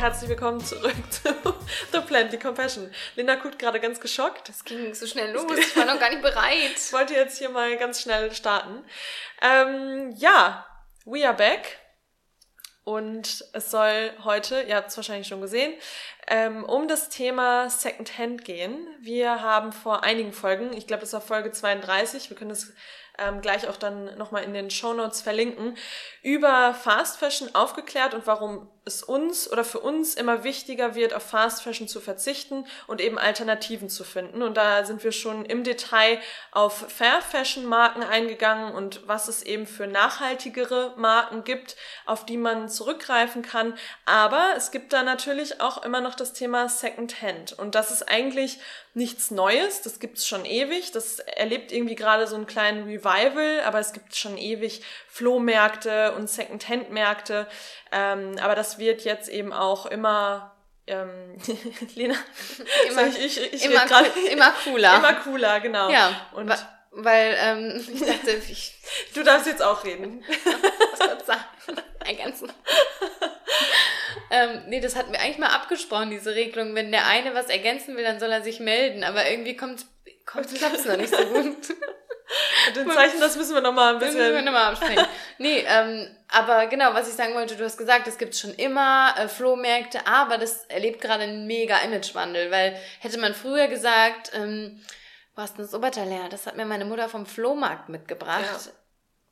herzlich willkommen zurück zu The Plenty Compassion. Linda guckt gerade ganz geschockt. Das ging so schnell los, ich war noch gar nicht bereit. Ich wollte jetzt hier mal ganz schnell starten. Ähm, ja, we are back. Und es soll heute, ihr habt es wahrscheinlich schon gesehen, ähm, um das Thema Secondhand gehen. Wir haben vor einigen Folgen, ich glaube, das war Folge 32, wir können das ähm, gleich auch dann nochmal in den Show Notes verlinken, über Fast Fashion aufgeklärt und warum es uns oder für uns immer wichtiger wird, auf Fast Fashion zu verzichten und eben Alternativen zu finden. Und da sind wir schon im Detail auf Fair Fashion Marken eingegangen und was es eben für nachhaltigere Marken gibt, auf die man zurückgreifen kann. Aber es gibt da natürlich auch immer noch das Thema Second Hand. Und das ist eigentlich nichts Neues. Das gibt's schon ewig. Das erlebt irgendwie gerade so einen kleinen Revival, aber es gibt schon ewig Flohmärkte und Second-Hand-Märkte. Ähm, aber das wird jetzt eben auch immer ähm, Lena, immer, ich, ich, ich immer, grad, immer cooler. Immer cooler, genau. Ja, und weil ähm, ich dachte, ich, du darfst jetzt auch reden. Was sagen, ergänzen. ähm, nee, das hatten wir eigentlich mal abgesprochen, diese Regelung. Wenn der eine was ergänzen will, dann soll er sich melden. Aber irgendwie kommt, kommt klappt's noch nicht so gut. Den Zeichen, das müssen wir nochmal ein bisschen... Das müssen wir nochmal absprechen. nee, ähm, aber genau, was ich sagen wollte, du hast gesagt, es gibt schon immer äh, Flohmärkte, aber das erlebt gerade einen mega Imagewandel, weil hätte man früher gesagt, ähm, wo hast du das Oberteil Das hat mir meine Mutter vom Flohmarkt mitgebracht. Ja.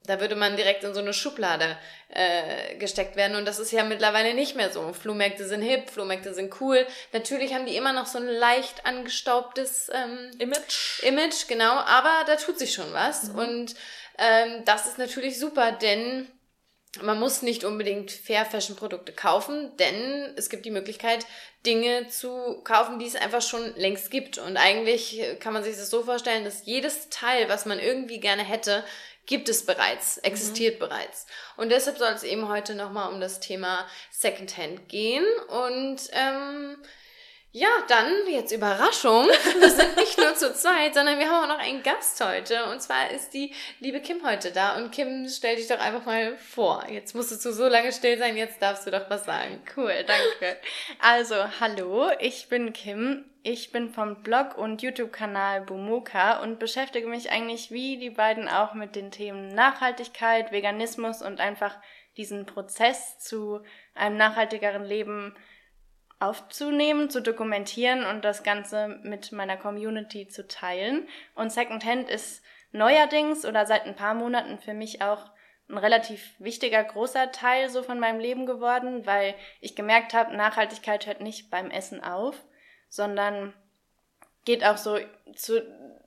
Da würde man direkt in so eine Schublade äh, gesteckt werden. Und das ist ja mittlerweile nicht mehr so. Flohmärkte sind hip, Flohmärkte sind cool. Natürlich haben die immer noch so ein leicht angestaubtes ähm, Image. Image, genau. Aber da tut sich schon was. Mhm. Und ähm, das ist natürlich super, denn man muss nicht unbedingt Fair Fashion Produkte kaufen, denn es gibt die Möglichkeit, Dinge zu kaufen, die es einfach schon längst gibt. Und eigentlich kann man sich das so vorstellen, dass jedes Teil, was man irgendwie gerne hätte, gibt es bereits, existiert mhm. bereits. Und deshalb soll es eben heute nochmal um das Thema Secondhand gehen. Und ähm, ja, dann jetzt Überraschung. Wir sind nicht nur zu zweit, sondern wir haben auch noch einen Gast heute. Und zwar ist die liebe Kim heute da. Und Kim, stell dich doch einfach mal vor. Jetzt musstest du so lange still sein, jetzt darfst du doch was sagen. Cool, danke. Also, hallo, ich bin Kim. Ich bin vom Blog und YouTube-Kanal Bumoka und beschäftige mich eigentlich wie die beiden auch mit den Themen Nachhaltigkeit, Veganismus und einfach diesen Prozess zu einem nachhaltigeren Leben aufzunehmen, zu dokumentieren und das Ganze mit meiner Community zu teilen. Und Secondhand ist neuerdings oder seit ein paar Monaten für mich auch ein relativ wichtiger, großer Teil so von meinem Leben geworden, weil ich gemerkt habe, Nachhaltigkeit hört nicht beim Essen auf, sondern geht auch so zu,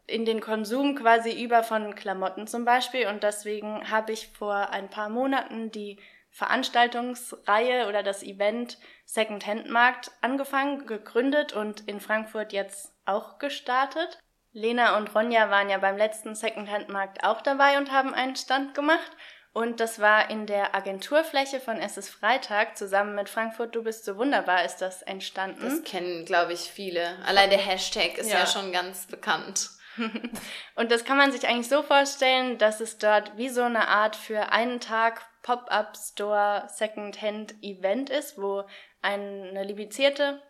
in den Konsum quasi über von Klamotten zum Beispiel. Und deswegen habe ich vor ein paar Monaten die Veranstaltungsreihe oder das Event Secondhand Markt angefangen, gegründet und in Frankfurt jetzt auch gestartet. Lena und Ronja waren ja beim letzten Secondhand Markt auch dabei und haben einen Stand gemacht. Und das war in der Agenturfläche von Es ist Freitag. Zusammen mit Frankfurt Du bist so wunderbar ist das entstanden. Das kennen, glaube ich, viele. Allein der Hashtag ist ja, ja schon ganz bekannt. und das kann man sich eigentlich so vorstellen, dass es dort wie so eine Art für einen Tag Pop-up Store Second-Hand Event ist, wo eine limitierte,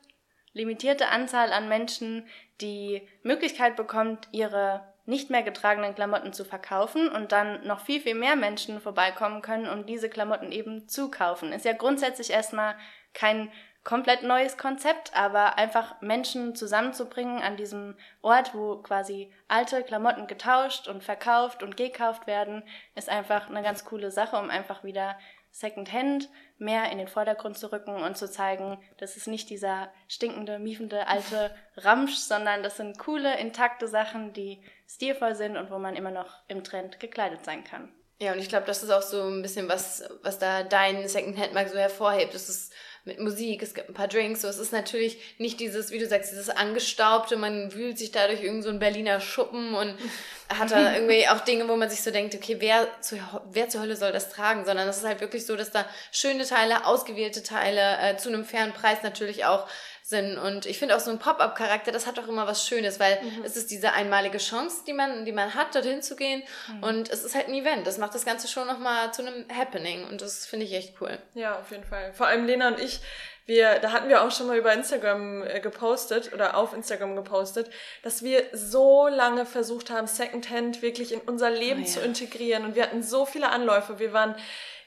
limitierte Anzahl an Menschen die Möglichkeit bekommt, ihre nicht mehr getragenen Klamotten zu verkaufen und dann noch viel, viel mehr Menschen vorbeikommen können, um diese Klamotten eben zu kaufen. Ist ja grundsätzlich erstmal kein komplett neues Konzept, aber einfach Menschen zusammenzubringen an diesem Ort, wo quasi alte Klamotten getauscht und verkauft und gekauft werden, ist einfach eine ganz coole Sache, um einfach wieder Secondhand mehr in den Vordergrund zu rücken und zu zeigen, das ist nicht dieser stinkende, miefende alte Ramsch, sondern das sind coole, intakte Sachen, die stilvoll sind und wo man immer noch im Trend gekleidet sein kann. Ja, und ich glaube, das ist auch so ein bisschen was, was da dein Secondhand-Markt so hervorhebt. Das ist mit Musik, es gibt ein paar Drinks. So, es ist natürlich nicht dieses, wie du sagst, dieses angestaubte, man wühlt sich da durch irgendeinen so Berliner Schuppen und hat da irgendwie auch Dinge, wo man sich so denkt, okay, wer, zu, wer zur Hölle soll das tragen? Sondern es ist halt wirklich so, dass da schöne Teile, ausgewählte Teile, äh, zu einem fairen Preis natürlich auch sind. Und ich finde auch so ein Pop-up-Charakter, das hat auch immer was Schönes, weil mhm. es ist diese einmalige Chance, die man, die man hat, dorthin zu gehen. Mhm. Und es ist halt ein Event. Das macht das Ganze schon nochmal zu einem Happening. Und das finde ich echt cool. Ja, auf jeden Fall. Vor allem Lena und ich, wir, da hatten wir auch schon mal über Instagram äh, gepostet oder auf Instagram gepostet, dass wir so lange versucht haben, Secondhand wirklich in unser Leben oh, ja. zu integrieren und wir hatten so viele Anläufe. Wir waren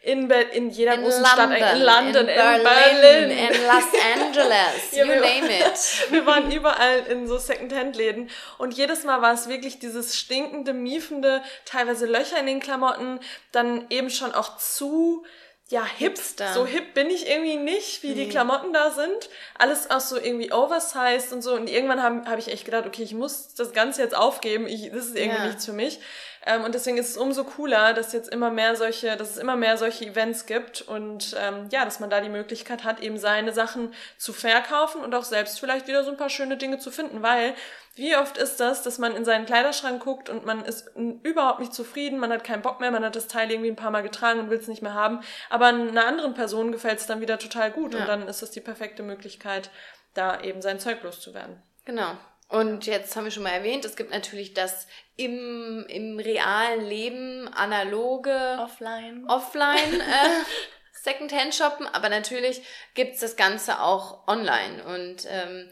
in, Be in jeder in großen London, Stadt, in London, in, in Berlin, in Los Angeles, ja, you name it. Wir waren überall in so Secondhand-Läden und jedes Mal war es wirklich dieses stinkende, miefende, teilweise Löcher in den Klamotten, dann eben schon auch zu ja, hip. Hipster. So hip bin ich irgendwie nicht, wie nee. die Klamotten da sind. Alles auch so irgendwie oversized und so. Und irgendwann habe hab ich echt gedacht, okay, ich muss das Ganze jetzt aufgeben. Ich, das ist irgendwie ja. nichts für mich. Ähm, und deswegen ist es umso cooler, dass jetzt immer mehr solche, dass es immer mehr solche Events gibt und ähm, ja, dass man da die Möglichkeit hat, eben seine Sachen zu verkaufen und auch selbst vielleicht wieder so ein paar schöne Dinge zu finden, weil wie oft ist das, dass man in seinen Kleiderschrank guckt und man ist überhaupt nicht zufrieden, man hat keinen Bock mehr, man hat das Teil irgendwie ein paar Mal getragen und will es nicht mehr haben, aber einer anderen Person gefällt es dann wieder total gut ja. und dann ist das die perfekte Möglichkeit, da eben sein Zeug loszuwerden. Genau. Und jetzt haben wir schon mal erwähnt, es gibt natürlich das im, im realen Leben analoge Offline. Offline äh, Secondhand shoppen, aber natürlich gibt's das Ganze auch online. Und ähm,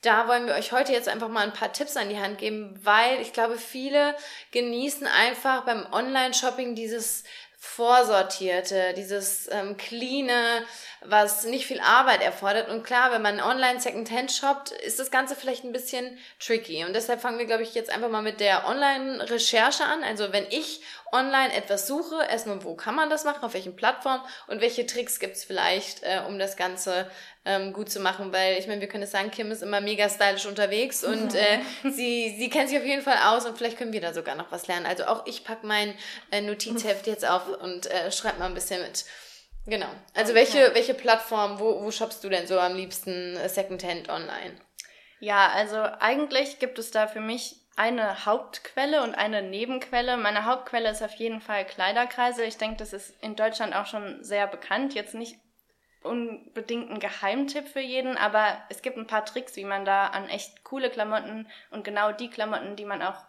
da wollen wir euch heute jetzt einfach mal ein paar Tipps an die Hand geben, weil ich glaube, viele genießen einfach beim Online-Shopping dieses vorsortierte, dieses ähm, cleane, was nicht viel Arbeit erfordert. Und klar, wenn man online Secondhand shoppt, ist das Ganze vielleicht ein bisschen tricky. Und deshalb fangen wir, glaube ich, jetzt einfach mal mit der Online-Recherche an. Also wenn ich online etwas suche, erstmal, wo kann man das machen, auf welchen Plattformen und welche Tricks gibt's vielleicht, äh, um das Ganze ähm, gut zu machen, weil ich meine, wir können es sagen, Kim ist immer mega stylisch unterwegs und äh, sie, sie kennt sich auf jeden Fall aus und vielleicht können wir da sogar noch was lernen. Also auch ich pack mein äh, Notizheft jetzt auf und äh, schreibe mal ein bisschen mit. Genau. Also okay. welche, welche Plattform, wo, wo shoppst du denn so am liebsten äh, Secondhand online? Ja, also eigentlich gibt es da für mich eine Hauptquelle und eine Nebenquelle. Meine Hauptquelle ist auf jeden Fall Kleiderkreise. Ich denke, das ist in Deutschland auch schon sehr bekannt. Jetzt nicht unbedingt ein Geheimtipp für jeden, aber es gibt ein paar Tricks, wie man da an echt coole Klamotten und genau die Klamotten, die man auch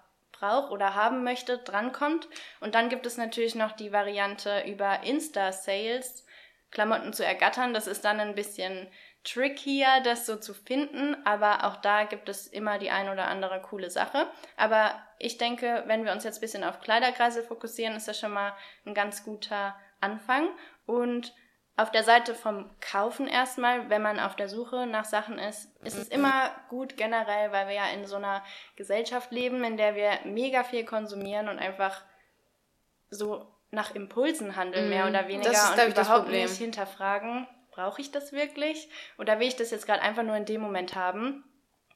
braucht oder haben möchte, drankommt. Und dann gibt es natürlich noch die Variante über Insta-Sales Klamotten zu ergattern. Das ist dann ein bisschen trickier, das so zu finden, aber auch da gibt es immer die ein oder andere coole Sache. Aber ich denke, wenn wir uns jetzt ein bisschen auf Kleiderkreise fokussieren, ist das schon mal ein ganz guter Anfang. Und auf der Seite vom Kaufen erstmal, wenn man auf der Suche nach Sachen ist, ist es immer gut generell, weil wir ja in so einer Gesellschaft leben, in der wir mega viel konsumieren und einfach so nach Impulsen handeln, mehr mhm. oder weniger, das ist, und überhaupt nicht hinterfragen, brauche ich das wirklich oder will ich das jetzt gerade einfach nur in dem Moment haben?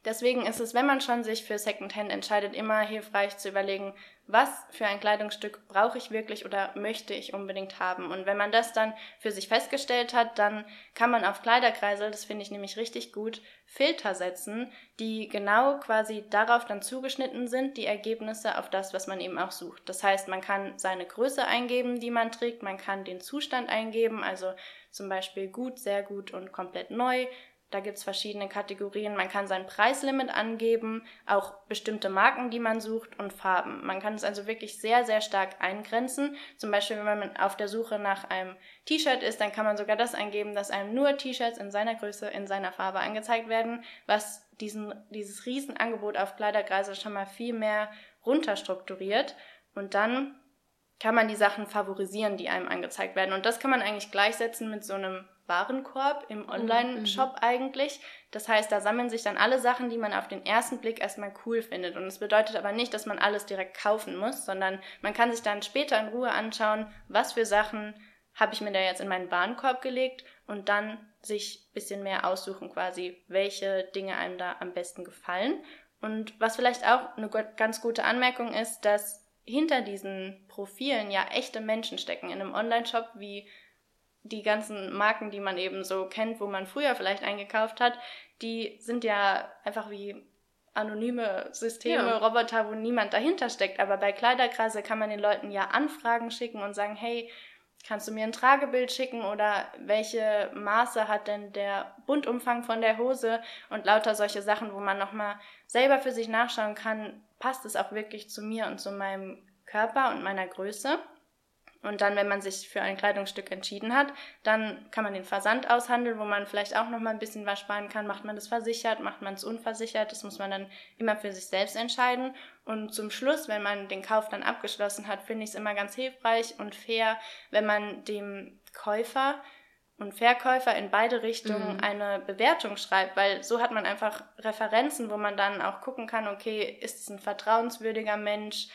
Deswegen ist es, wenn man schon sich für Secondhand entscheidet, immer hilfreich zu überlegen, was für ein Kleidungsstück brauche ich wirklich oder möchte ich unbedingt haben. Und wenn man das dann für sich festgestellt hat, dann kann man auf Kleiderkreisel, das finde ich nämlich richtig gut, Filter setzen, die genau quasi darauf dann zugeschnitten sind, die Ergebnisse auf das, was man eben auch sucht. Das heißt, man kann seine Größe eingeben, die man trägt, man kann den Zustand eingeben, also zum Beispiel gut, sehr gut und komplett neu. Da gibt's verschiedene Kategorien. Man kann sein Preislimit angeben, auch bestimmte Marken, die man sucht und Farben. Man kann es also wirklich sehr, sehr stark eingrenzen. Zum Beispiel, wenn man auf der Suche nach einem T-Shirt ist, dann kann man sogar das eingeben, dass einem nur T-Shirts in seiner Größe, in seiner Farbe angezeigt werden, was diesen, dieses Riesenangebot auf Kleiderkreise schon mal viel mehr runterstrukturiert. Und dann kann man die Sachen favorisieren, die einem angezeigt werden. Und das kann man eigentlich gleichsetzen mit so einem Warenkorb im mhm, Online-Shop mhm. eigentlich. Das heißt, da sammeln sich dann alle Sachen, die man auf den ersten Blick erstmal cool findet. Und es bedeutet aber nicht, dass man alles direkt kaufen muss, sondern man kann sich dann später in Ruhe anschauen, was für Sachen habe ich mir da jetzt in meinen Warenkorb gelegt und dann sich bisschen mehr aussuchen quasi, welche Dinge einem da am besten gefallen. Und was vielleicht auch eine ganz gute Anmerkung ist, dass hinter diesen Profilen ja echte Menschen stecken. In einem Online-Shop wie die ganzen Marken, die man eben so kennt, wo man früher vielleicht eingekauft hat, die sind ja einfach wie anonyme Systeme, ja. Roboter, wo niemand dahinter steckt. Aber bei Kleiderkreise kann man den Leuten ja Anfragen schicken und sagen, hey, kannst du mir ein Tragebild schicken oder welche Maße hat denn der Bundumfang von der Hose und lauter solche Sachen, wo man nochmal selber für sich nachschauen kann, passt es auch wirklich zu mir und zu meinem Körper und meiner Größe. Und dann, wenn man sich für ein Kleidungsstück entschieden hat, dann kann man den Versand aushandeln, wo man vielleicht auch noch mal ein bisschen was sparen kann. Macht man das versichert, macht man es unversichert? Das muss man dann immer für sich selbst entscheiden. Und zum Schluss, wenn man den Kauf dann abgeschlossen hat, finde ich es immer ganz hilfreich und fair, wenn man dem Käufer und Verkäufer in beide Richtungen mhm. eine Bewertung schreibt, weil so hat man einfach Referenzen, wo man dann auch gucken kann, okay, ist es ein vertrauenswürdiger Mensch,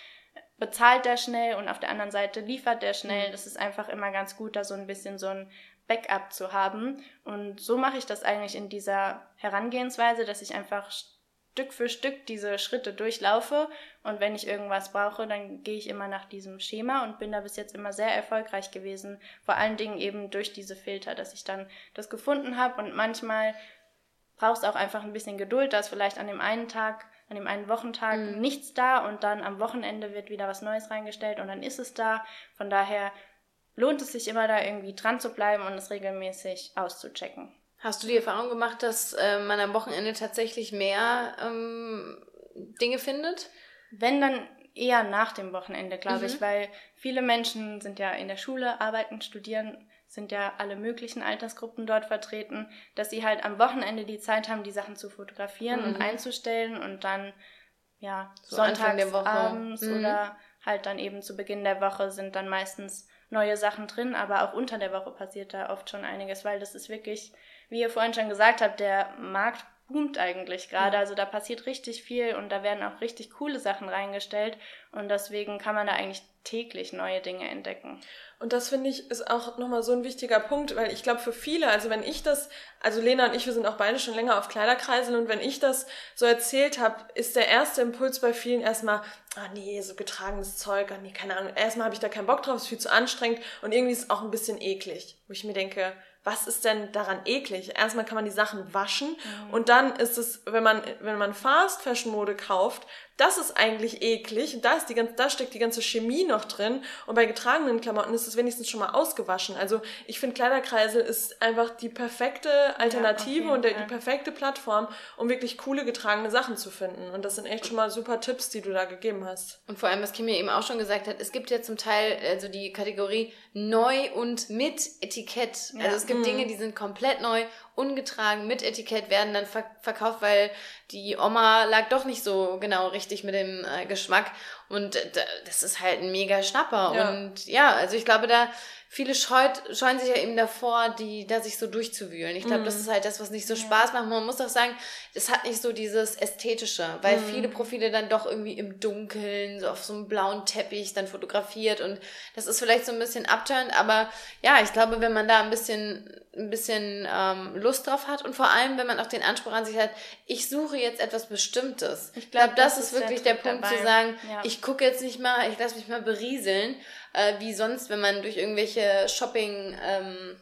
bezahlt der schnell und auf der anderen Seite liefert der schnell. Mhm. Das ist einfach immer ganz gut, da so ein bisschen so ein Backup zu haben. Und so mache ich das eigentlich in dieser Herangehensweise, dass ich einfach Stück für Stück diese Schritte durchlaufe und wenn ich irgendwas brauche, dann gehe ich immer nach diesem Schema und bin da bis jetzt immer sehr erfolgreich gewesen. Vor allen Dingen eben durch diese Filter, dass ich dann das gefunden habe und manchmal brauchst auch einfach ein bisschen Geduld, dass vielleicht an dem einen Tag, an dem einen Wochentag mhm. nichts da und dann am Wochenende wird wieder was Neues reingestellt und dann ist es da. Von daher lohnt es sich immer da irgendwie dran zu bleiben und es regelmäßig auszuchecken. Hast du die Erfahrung gemacht, dass äh, man am Wochenende tatsächlich mehr ähm, Dinge findet? Wenn dann eher nach dem Wochenende, glaube mhm. ich, weil viele Menschen sind ja in der Schule, arbeiten, studieren, sind ja alle möglichen Altersgruppen dort vertreten, dass sie halt am Wochenende die Zeit haben, die Sachen zu fotografieren mhm. und einzustellen und dann ja so sonntags abends mhm. oder halt dann eben zu Beginn der Woche sind dann meistens neue Sachen drin, aber auch unter der Woche passiert da oft schon einiges, weil das ist wirklich wie ihr vorhin schon gesagt habt, der Markt boomt eigentlich gerade. Also da passiert richtig viel und da werden auch richtig coole Sachen reingestellt und deswegen kann man da eigentlich täglich neue Dinge entdecken. Und das finde ich ist auch nochmal so ein wichtiger Punkt, weil ich glaube für viele, also wenn ich das, also Lena und ich, wir sind auch beide schon länger auf Kleiderkreiseln und wenn ich das so erzählt habe, ist der erste Impuls bei vielen erstmal, ah nee, so getragenes Zeug, ah nee, keine Ahnung, erstmal habe ich da keinen Bock drauf, ist viel zu anstrengend und irgendwie ist es auch ein bisschen eklig, wo ich mir denke, was ist denn daran eklig? Erstmal kann man die Sachen waschen mhm. und dann ist es, wenn man, wenn man Fast Fashion Mode kauft, das ist eigentlich eklig und da ist die ganze, da steckt die ganze Chemie noch drin und bei getragenen Klamotten ist es wenigstens schon mal ausgewaschen. Also ich finde Kleiderkreisel ist einfach die perfekte Alternative ja, und der, die perfekte Plattform, um wirklich coole getragene Sachen zu finden. Und das sind echt schon mal super Tipps, die du da gegeben hast. Und vor allem, was Kim mir eben auch schon gesagt hat, es gibt ja zum Teil also die Kategorie neu und mit Etikett. Ja. Also es gibt mhm. Dinge, die sind komplett neu ungetragen mit Etikett werden dann verkauft, weil die Oma lag doch nicht so genau richtig mit dem äh, Geschmack. Und das ist halt ein mega Schnapper. Ja. Und ja, also ich glaube, da viele scheut, scheuen sich ja eben davor, die da sich so durchzuwühlen. Ich glaube, mhm. das ist halt das, was nicht so Spaß macht. Man muss auch sagen, es hat nicht so dieses Ästhetische, weil mhm. viele Profile dann doch irgendwie im Dunkeln, so auf so einem blauen Teppich dann fotografiert und das ist vielleicht so ein bisschen abturnt, aber ja, ich glaube, wenn man da ein bisschen, ein bisschen ähm, Lust drauf hat und vor allem, wenn man auch den Anspruch an sich hat, ich suche jetzt etwas Bestimmtes. Ich glaube, glaub, das, das, ist wirklich der, der Punkt dabei. zu sagen, ja. ich gucke jetzt nicht mal, ich lasse mich mal berieseln, äh, wie sonst, wenn man durch irgendwelche Shopping, ähm,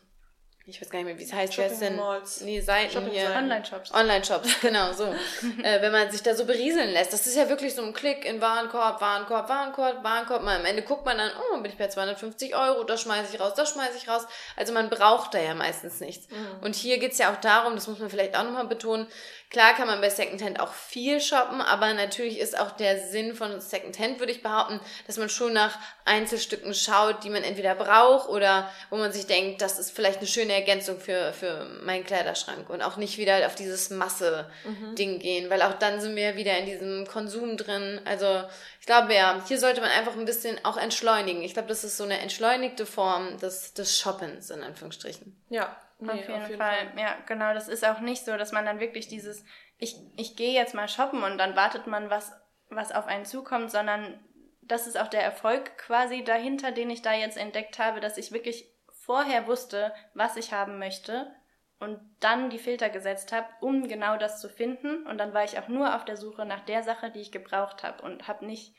ich weiß gar nicht mehr, wie es heißt, heißt denn? Malls. Nee, Seiten Shopping hier. Online-Shops. Online-Shops, genau, so. äh, wenn man sich da so berieseln lässt. Das ist ja wirklich so ein Klick in Warenkorb, Warenkorb, Warenkorb, Warenkorb. Mal am Ende guckt man dann, oh, bin ich bei 250 Euro, das schmeiße ich raus, das schmeiße ich raus. Also man braucht da ja meistens nichts. Mhm. Und hier geht's ja auch darum, das muss man vielleicht auch nochmal betonen, Klar kann man bei Secondhand auch viel shoppen, aber natürlich ist auch der Sinn von Secondhand, würde ich behaupten, dass man schon nach Einzelstücken schaut, die man entweder braucht oder wo man sich denkt, das ist vielleicht eine schöne Ergänzung für, für meinen Kleiderschrank und auch nicht wieder auf dieses Masse-Ding mhm. gehen, weil auch dann sind wir wieder in diesem Konsum drin. Also ich glaube ja, hier sollte man einfach ein bisschen auch entschleunigen. Ich glaube, das ist so eine entschleunigte Form des, des Shoppens, in Anführungsstrichen. Ja, Nee, auf, jeden, auf jeden Fall. Fall. Ja, genau. Das ist auch nicht so, dass man dann wirklich dieses, ich, ich gehe jetzt mal shoppen und dann wartet man, was, was auf einen zukommt, sondern das ist auch der Erfolg quasi dahinter, den ich da jetzt entdeckt habe, dass ich wirklich vorher wusste, was ich haben möchte und dann die Filter gesetzt habe, um genau das zu finden. Und dann war ich auch nur auf der Suche nach der Sache, die ich gebraucht habe und habe nicht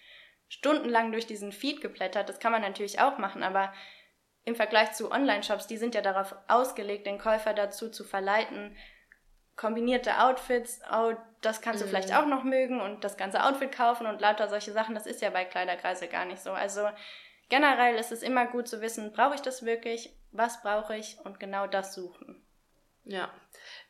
stundenlang durch diesen Feed geblättert. Das kann man natürlich auch machen, aber im Vergleich zu Online-Shops, die sind ja darauf ausgelegt, den Käufer dazu zu verleiten, kombinierte Outfits, oh, das kannst du mhm. vielleicht auch noch mögen und das ganze Outfit kaufen und lauter solche Sachen, das ist ja bei Kleiderkreise gar nicht so. Also generell ist es immer gut zu wissen, brauche ich das wirklich, was brauche ich und genau das suchen. Ja.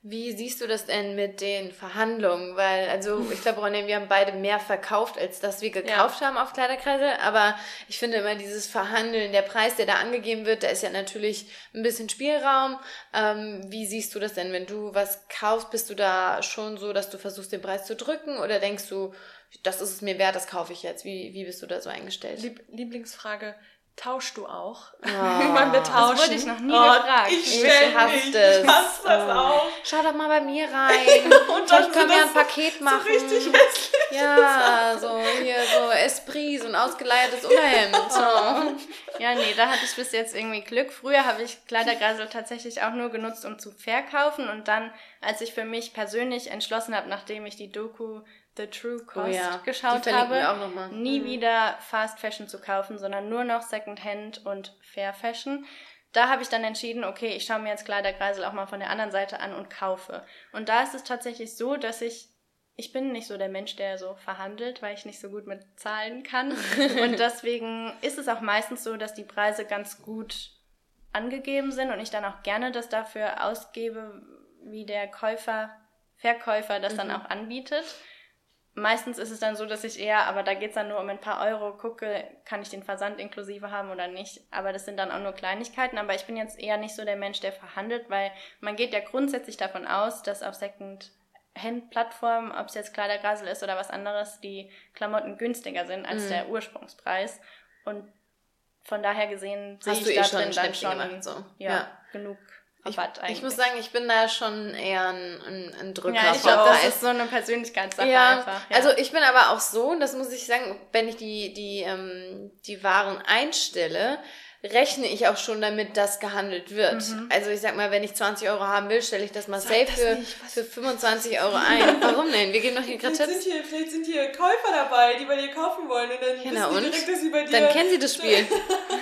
Wie siehst du das denn mit den Verhandlungen? Weil, also ich glaube, Ronny, wir haben beide mehr verkauft, als dass wir gekauft ja. haben auf Kleiderkreise. Aber ich finde immer dieses Verhandeln, der Preis, der da angegeben wird, da ist ja natürlich ein bisschen Spielraum. Ähm, wie siehst du das denn, wenn du was kaufst? Bist du da schon so, dass du versuchst, den Preis zu drücken? Oder denkst du, das ist es mir wert, das kaufe ich jetzt? Wie, wie bist du da so eingestellt? Lieb Lieblingsfrage. Tauschst du auch? Oh, Wollen wir tauschen? Das wurde ich noch nie oh, gefragt. Ich, ich hasse das. Ich hasse das oh. auch. Schau doch mal bei mir rein. Und dann können wir ein Paket so, machen. So richtig hässlich. Ja, so hier so Esprit, so ein ausgeleiertes Unterhemd. Oh. Ja, nee, da hatte ich bis jetzt irgendwie Glück. Früher habe ich Kleidergreisel tatsächlich auch nur genutzt, um zu verkaufen. Und dann, als ich für mich persönlich entschlossen habe, nachdem ich die Doku The True Cost oh ja. geschaut habe, nie mhm. wieder Fast Fashion zu kaufen, sondern nur noch Secondhand und Fair Fashion. Da habe ich dann entschieden, okay, ich schaue mir jetzt Kleiderkreisel auch mal von der anderen Seite an und kaufe. Und da ist es tatsächlich so, dass ich ich bin nicht so der Mensch, der so verhandelt, weil ich nicht so gut mit Zahlen kann. und deswegen ist es auch meistens so, dass die Preise ganz gut angegeben sind und ich dann auch gerne das dafür ausgebe, wie der Käufer, Verkäufer das mhm. dann auch anbietet. Meistens ist es dann so, dass ich eher, aber da geht's dann nur um ein paar Euro, gucke, kann ich den Versand inklusive haben oder nicht. Aber das sind dann auch nur Kleinigkeiten. Aber ich bin jetzt eher nicht so der Mensch, der verhandelt, weil man geht ja grundsätzlich davon aus, dass auf Second-Hand-Plattformen, ob es jetzt Kleidergrasel ist oder was anderes, die Klamotten günstiger sind als mhm. der Ursprungspreis. Und von daher gesehen sehe ich da drin dann schon gemacht, so. ja, ja, genug ich, ich, muss sagen, ich bin da schon eher ein, ein, ein Drücker. Ja, ich glaube, das ist so eine Persönlichkeitssache ja, einfach. Ja. Also ich bin aber auch so, und das muss ich sagen, wenn ich die, die, ähm, die Waren einstelle, rechne ich auch schon damit, dass gehandelt wird. Mhm. Also ich sag mal, wenn ich 20 Euro haben will, stelle ich das mal sag safe das für, für 25 Euro ein. Warum denn? Wir geben doch hier gerade Tipps. Sind hier, vielleicht sind hier Käufer dabei, die bei dir kaufen wollen und dann ja, wissen und? direkt, dass sie bei dir... Dann kennen sie das Spiel.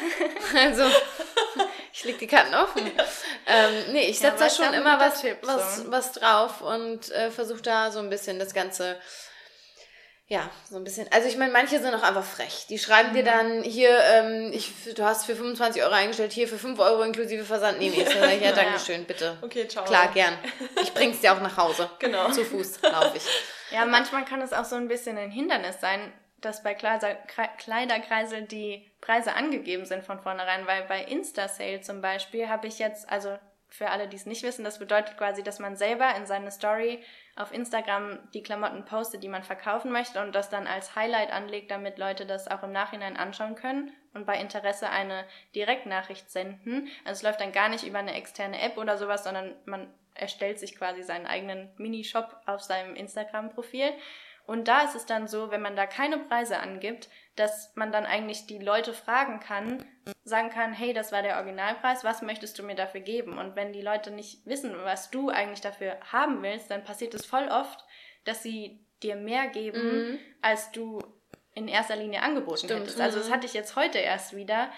also... Ich leg die Karten offen. Ja. Ähm, nee, ich setze ja, da schon immer was, Tipp, was, so. was drauf und äh, versuche da so ein bisschen das Ganze ja, so ein bisschen. Also ich meine, manche sind auch einfach frech. Die schreiben mhm. dir dann hier, ähm, ich, du hast für 25 Euro eingestellt, hier für 5 Euro inklusive Versand nehme ich. Ja, ja Dankeschön, bitte. Okay, ciao. Klar, gern. Ich bring's dir auch nach Hause. Genau. Zu Fuß laufe ich. Ja, manchmal kann es auch so ein bisschen ein Hindernis sein, dass bei Kleiderkreisel die Preise angegeben sind von vornherein, weil bei Insta-Sale zum Beispiel habe ich jetzt, also für alle, die es nicht wissen, das bedeutet quasi, dass man selber in seine Story auf Instagram die Klamotten postet, die man verkaufen möchte und das dann als Highlight anlegt, damit Leute das auch im Nachhinein anschauen können und bei Interesse eine Direktnachricht senden. Also es läuft dann gar nicht über eine externe App oder sowas, sondern man erstellt sich quasi seinen eigenen Minishop auf seinem Instagram-Profil. Und da ist es dann so, wenn man da keine Preise angibt, dass man dann eigentlich die Leute fragen kann, sagen kann, hey, das war der Originalpreis, was möchtest du mir dafür geben? Und wenn die Leute nicht wissen, was du eigentlich dafür haben willst, dann passiert es voll oft, dass sie dir mehr geben, mhm. als du in erster Linie angeboten Stimmt. hättest. Also das mhm. hatte ich jetzt heute erst wieder,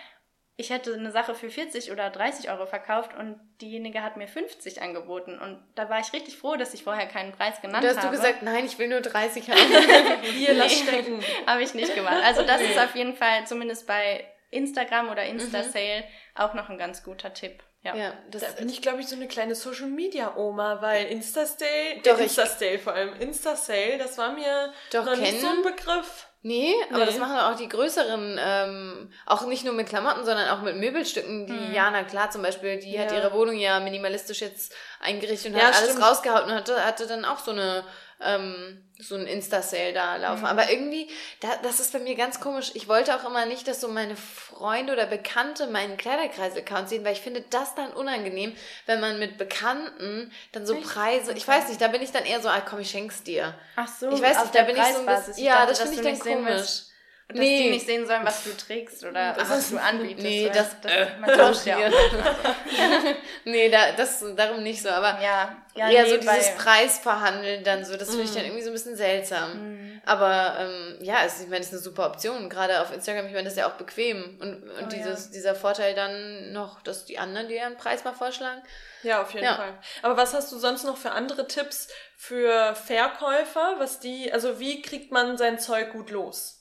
ich hätte eine Sache für 40 oder 30 Euro verkauft und diejenige hat mir 50 angeboten. Und da war ich richtig froh, dass ich vorher keinen Preis genannt habe. Da hast habe. du gesagt, nein, ich will nur 30 haben. Hier, lass stecken. habe ich nicht gemacht. Also das ist auf jeden Fall zumindest bei Instagram oder Insta-Sale mhm. auch noch ein ganz guter Tipp. Ja, ja das da bin ich, glaube ich, so eine kleine Social Media Oma, weil Insta-Sale, Doch, Insta-Sale vor allem, Insta-Sale, das war mir Doch, noch nicht so ein Begriff. Nee, aber nee. das machen auch die größeren, ähm, auch nicht nur mit Klamotten, sondern auch mit Möbelstücken. Die hm. Jana Klar zum Beispiel, die ja. hat ihre Wohnung ja minimalistisch jetzt eingerichtet und ja, hat alles stimmt. rausgehauen und hatte, hatte dann auch so eine ähm, so ein Insta-Sale da laufen. Mhm. Aber irgendwie, da, das ist bei mir ganz komisch. Ich wollte auch immer nicht, dass so meine Freunde oder Bekannte meinen Kleiderkreis-Account sehen, weil ich finde das dann unangenehm, wenn man mit Bekannten dann so Echt? Preise, ich weiß nicht, da bin ich dann eher so, ah komm, ich schenk's dir. Ach so, ich weiß nicht, da bin ich so ein bisschen, ja, das finde ich dann komisch. Dass nee. die nicht sehen sollen, was du trägst oder das was du anbietest. Nee, das, das, äh, man tauscht ja auch Nee, da, das, darum nicht so, aber ja, ja eher nee, so dieses Preisverhandeln dann so, das finde ich dann mm. irgendwie so ein bisschen seltsam. Mm. Aber ähm, ja, also, ich meine, das ist eine super Option, gerade auf Instagram, ich meine, das ist ja auch bequem und, und oh, dieses, ja. dieser Vorteil dann noch, dass die anderen dir einen Preis mal vorschlagen. Ja, auf jeden ja. Fall. Aber was hast du sonst noch für andere Tipps für Verkäufer, was die, also wie kriegt man sein Zeug gut los?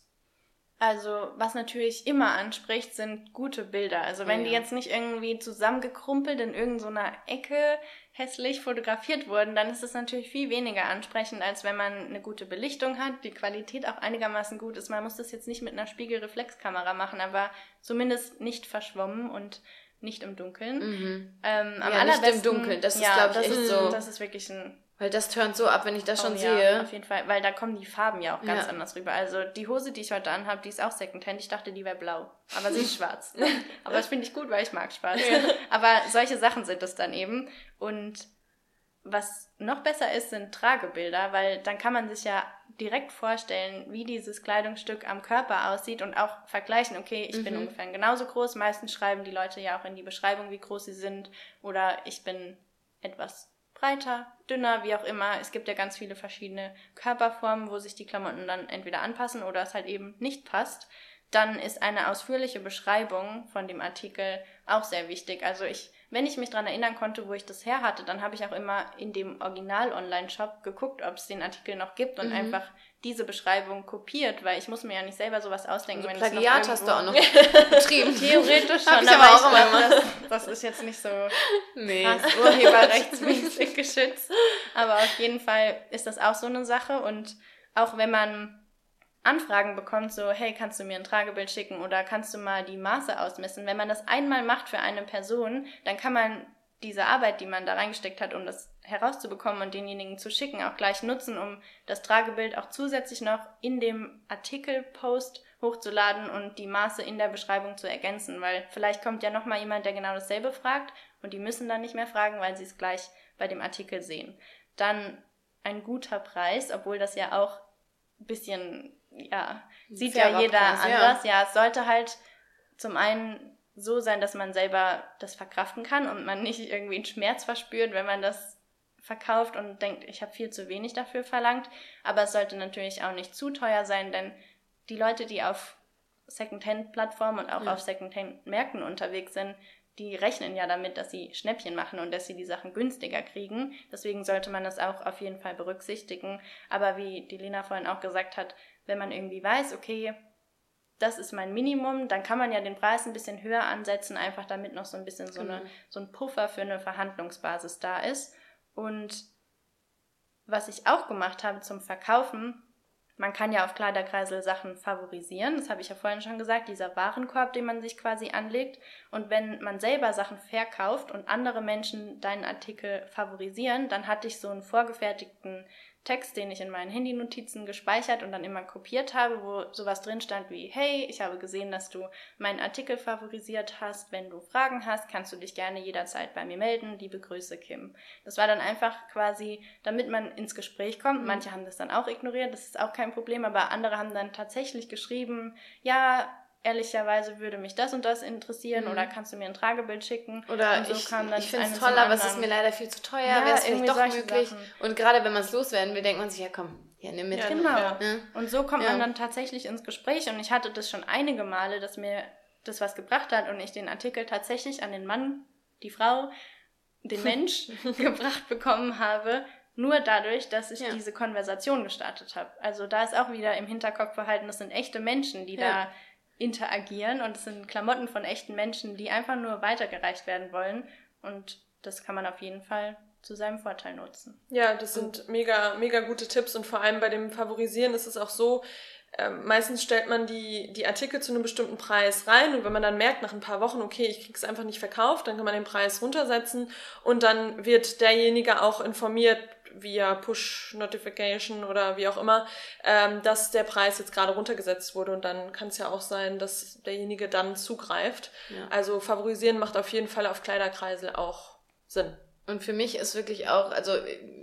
Also, was natürlich immer anspricht, sind gute Bilder. Also, wenn Ja. die jetzt nicht irgendwie zusammengekrumpelt in irgendeiner Ecke hässlich fotografiert wurden, dann ist es natürlich viel weniger ansprechend, als wenn man eine gute Belichtung hat, die Qualität auch einigermaßen gut ist. Man muss das jetzt nicht mit einer Spiegelreflexkamera machen, aber zumindest nicht verschwommen und nicht im Dunkeln. Mhm. Ähm, am Ja, nicht im allerbesten, Dunkeln. Das ist, ja, glaub ich, das echt ist, so. Das ist wirklich ein Weil das turnt so ab, wenn ich das schon Oh sehe. Ja, auf jeden Fall, weil da kommen die Farben ja auch ganz Ja. anders rüber. Also die Hose, die ich heute anhabe, die ist auch Secondhand. Ich dachte, die wäre blau, aber sie ist schwarz. aber das finde ich gut, weil ich mag schwarz. aber solche Sachen sind es dann eben. Und was noch besser ist, sind Tragebilder, weil dann kann man sich ja direkt vorstellen, wie dieses Kleidungsstück am Körper aussieht und auch vergleichen, okay, ich bin Mhm. ungefähr genauso groß. Meistens schreiben die Leute ja auch in die Beschreibung, wie groß sie sind. Oder ich bin etwas breiter, dünner, wie auch immer. Es gibt ja ganz viele verschiedene Körperformen, wo sich die Klamotten dann entweder anpassen oder es halt eben nicht passt. Dann ist eine ausführliche Beschreibung von dem Artikel auch sehr wichtig. Also ich, wenn ich mich dran erinnern konnte, wo ich das her hatte, dann habe ich auch immer in dem Original-Online-Shop geguckt, ob es den Artikel noch gibt und Mhm. einfach diese Beschreibung kopiert, weil ich muss mir ja nicht selber sowas ausdenken. So wenn Plagiat hast du auch noch betrieben. Theoretisch Hab schon, ich aber auch immer glaube, das, das ist jetzt nicht so Nee. krass urheberrechtsmäßig geschützt. Aber auf jeden Fall ist das auch so eine Sache. Und auch wenn man Anfragen bekommt, so, hey, kannst du mir ein Tragebild schicken oder kannst du mal die Maße ausmessen? Wenn man das einmal macht für eine Person, dann kann man diese Arbeit, die man da reingesteckt hat, um das herauszubekommen und denjenigen zu schicken, auch gleich nutzen, um das Tragebild auch zusätzlich noch in dem Artikelpost hochzuladen und die Maße in der Beschreibung zu ergänzen, weil vielleicht kommt ja noch mal jemand, der genau dasselbe fragt und die müssen dann nicht mehr fragen, weil sie es gleich bei dem Artikel sehen. Dann ein guter Preis, obwohl das ja auch ein bisschen, ja, sieht ja fairer jeder Preis, ja. anders. Ja. es sollte halt zum einen so sein, dass man selber das verkraften kann und man nicht irgendwie einen Schmerz verspürt, wenn man das verkauft und denkt, ich habe viel zu wenig dafür verlangt. Aber es sollte natürlich auch nicht zu teuer sein, denn die Leute, die auf Secondhand-Plattformen und auch Ja. auf Secondhand-Märkten unterwegs sind, die rechnen ja damit, dass sie Schnäppchen machen und dass sie die Sachen günstiger kriegen. Deswegen sollte man das auch auf jeden Fall berücksichtigen. Aber wie die Lena vorhin auch gesagt hat, wenn man irgendwie weiß, okay, das ist mein Minimum, dann kann man ja den Preis ein bisschen höher ansetzen, einfach damit noch so ein bisschen so, eine, Genau. so ein Puffer für eine Verhandlungsbasis da ist. Und was ich auch gemacht habe zum Verkaufen, man kann ja auf Kleiderkreisel Sachen favorisieren. Das habe ich ja vorhin schon gesagt, dieser Warenkorb, den man sich quasi anlegt. Und wenn man selber Sachen verkauft und andere Menschen deinen Artikel favorisieren, dann hatte ich so einen vorgefertigten Text, den ich in meinen Handynotizen gespeichert und dann immer kopiert habe, wo sowas drin stand wie, hey, ich habe gesehen, dass du meinen Artikel favorisiert hast. Wenn du Fragen hast, kannst du dich gerne jederzeit bei mir melden. Liebe Grüße, Kim. Das war dann einfach quasi, damit man ins Gespräch kommt. Manche haben das dann auch ignoriert, das ist auch kein Problem, aber andere haben dann tatsächlich geschrieben, ja, ehrlicherweise würde mich das und das interessieren Mhm. oder kannst du mir ein Tragebild schicken? Oder so ich, ich finde es toll, aber es ist mir leider viel zu teuer. Ja, Wäre es vielleicht doch möglich. Sachen. Und gerade wenn man es loswerden will, denkt man sich, ja komm, ja, nimm mit. Ja, Genau. Ja. Und so kommt Ja. man dann tatsächlich ins Gespräch. Und ich hatte das schon einige Male, dass mir das was gebracht hat und ich den Artikel tatsächlich an den Mann, die Frau, den Mensch gebracht bekommen habe. Nur dadurch, dass ich Ja. diese Konversation gestartet habe. Also da ist auch wieder im Hinterkopf behalten, das sind echte Menschen, die Ja. da interagieren und es sind Klamotten von echten Menschen, die einfach nur weitergereicht werden wollen. Und das kann man auf jeden Fall zu seinem Vorteil nutzen. Ja, das sind mega, mega gute Tipps und vor allem bei dem Favorisieren ist es auch so, ähm, meistens stellt man die, die Artikel zu einem bestimmten Preis rein und wenn man dann merkt nach ein paar Wochen, okay, ich krieg's einfach nicht verkauft, dann kann man den Preis runtersetzen und dann wird derjenige auch informiert via Push-Notification oder wie auch immer, ähm, dass der Preis jetzt gerade runtergesetzt wurde und dann kann es ja auch sein, dass derjenige dann zugreift. Ja. Also favorisieren macht auf jeden Fall auf Kleiderkreisel auch Sinn. Und für mich ist wirklich auch, also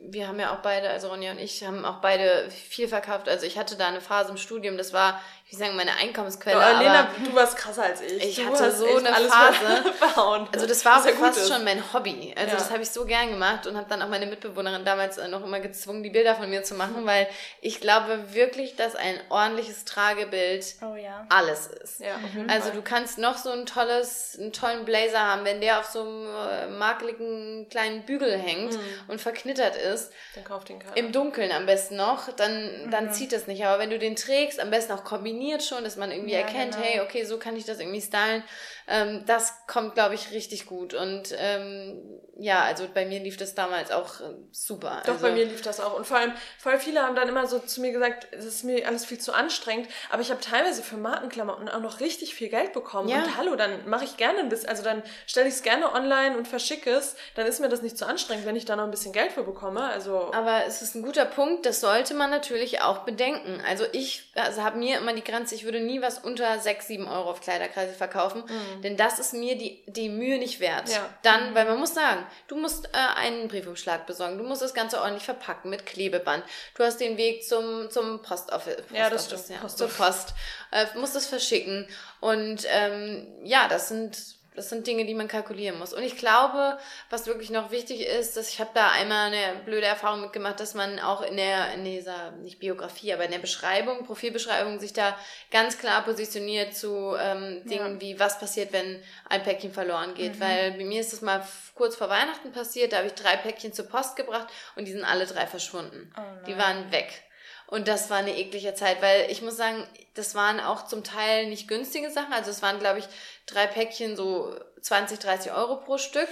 wir haben ja auch beide, also Ronja und ich haben auch beide viel verkauft. Also ich hatte da eine Phase im Studium, das war, ich will sagen, meine Einkommensquelle. Ja, Lena, aber du warst krasser als ich. Ich du hatte hast so eine alles Phase. verhauen. Also das war ja auch fast ist. schon mein Hobby. Also Ja. das habe ich so gern gemacht und habe dann auch meine Mitbewohnerin damals äh, noch immer gezwungen, die Bilder von mir zu machen, weil ich glaube wirklich, dass ein ordentliches Tragebild Oh ja. alles ist. Also du kannst noch so ein tolles, einen tollen Blazer haben, wenn der auf so einem äh, makeligen kleinen Bügel hängt Mhm. und verknittert ist, ist, dann kauft den keiner. Im Dunkeln am besten noch, dann, dann mhm. zieht das nicht. Aber wenn du den trägst, am besten auch kombiniert schon, dass man irgendwie ja, erkennt, genau. hey, okay, so kann ich das irgendwie stylen. Ähm, das kommt, glaube ich, richtig gut. Und ähm, ja, also bei mir lief das damals auch äh, super. Doch, also, bei mir lief das auch. Und vor allem, voll viele haben dann immer so zu mir gesagt, es ist mir alles viel zu anstrengend. Aber ich habe teilweise für Markenklamotten auch noch richtig viel Geld bekommen. Ja. Und hallo, dann mache ich gerne ein bisschen, also dann stelle ich es gerne online und verschicke es. Dann ist mir das nicht zu anstrengend, wenn ich da noch ein bisschen Geld für bekomme. Also aber es ist ein guter Punkt, das sollte man natürlich auch bedenken. Also ich also habe mir immer die Grenze, ich würde nie was unter 6, 7 Euro auf Kleiderkreise verkaufen. Mhm. Denn das ist mir die, die Mühe nicht wert. Ja. Dann, weil man muss sagen, du musst äh, einen Briefumschlag besorgen, du musst das Ganze ordentlich verpacken mit Klebeband. Du hast den Weg zum, zum Postoffice. Post ja, das stimmt. Ja, Post zur Post. Äh, musst es verschicken. Und ähm, ja, das sind das sind Dinge, die man kalkulieren muss. Und ich glaube, was wirklich noch wichtig ist, dass ich habe da einmal eine blöde Erfahrung mitgemacht, dass man auch in der, in dieser, nicht Biografie, aber in der Beschreibung, Profilbeschreibung sich da ganz klar positioniert zu ähm, Dingen ja. wie, was passiert, wenn ein Päckchen verloren geht. Mhm. Weil bei mir ist das mal kurz vor Weihnachten passiert, da habe ich drei Päckchen zur Post gebracht und die sind alle drei verschwunden. Oh die waren weg. Und das war eine eklige Zeit, weil ich muss sagen, das waren auch zum Teil nicht günstige Sachen. Also es waren, glaube ich, drei Päckchen so 20, 30 Euro pro Stück.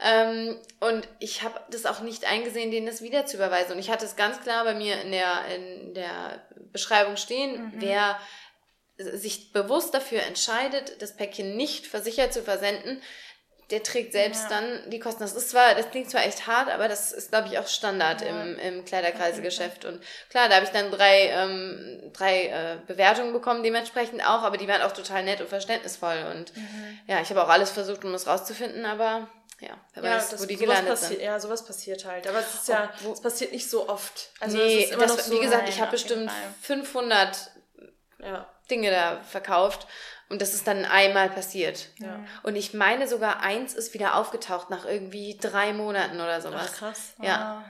Ähm, und ich habe das auch nicht eingesehen, denen das wieder zu überweisen. Und ich hatte es ganz klar bei mir in der, in der Beschreibung stehen, mhm. wer sich bewusst dafür entscheidet, das Päckchen nicht versichert zu versenden, der trägt selbst ja. dann die Kosten. Das ist zwar, das klingt zwar echt hart, aber das ist, glaube ich, auch Standard ja. im, im Kleiderkreisegeschäft. Und klar, da habe ich dann drei, ähm, drei äh, Bewertungen bekommen, dementsprechend auch, aber die waren auch total nett und verständnisvoll. Und mhm. ja, ich habe auch alles versucht, um es rauszufinden, aber ja, wer ja, weiß, das, wo die gelandet sind. Ja, sowas passiert halt. Aber es ist ja, es passiert nicht so oft. Also nee, das, so wie gesagt, ich habe bestimmt 500 ja. Dinge da verkauft und das ist dann einmal passiert. Ja. Und ich meine sogar, eins ist wieder aufgetaucht nach irgendwie drei Monaten oder sowas. Ach, krass. Ja.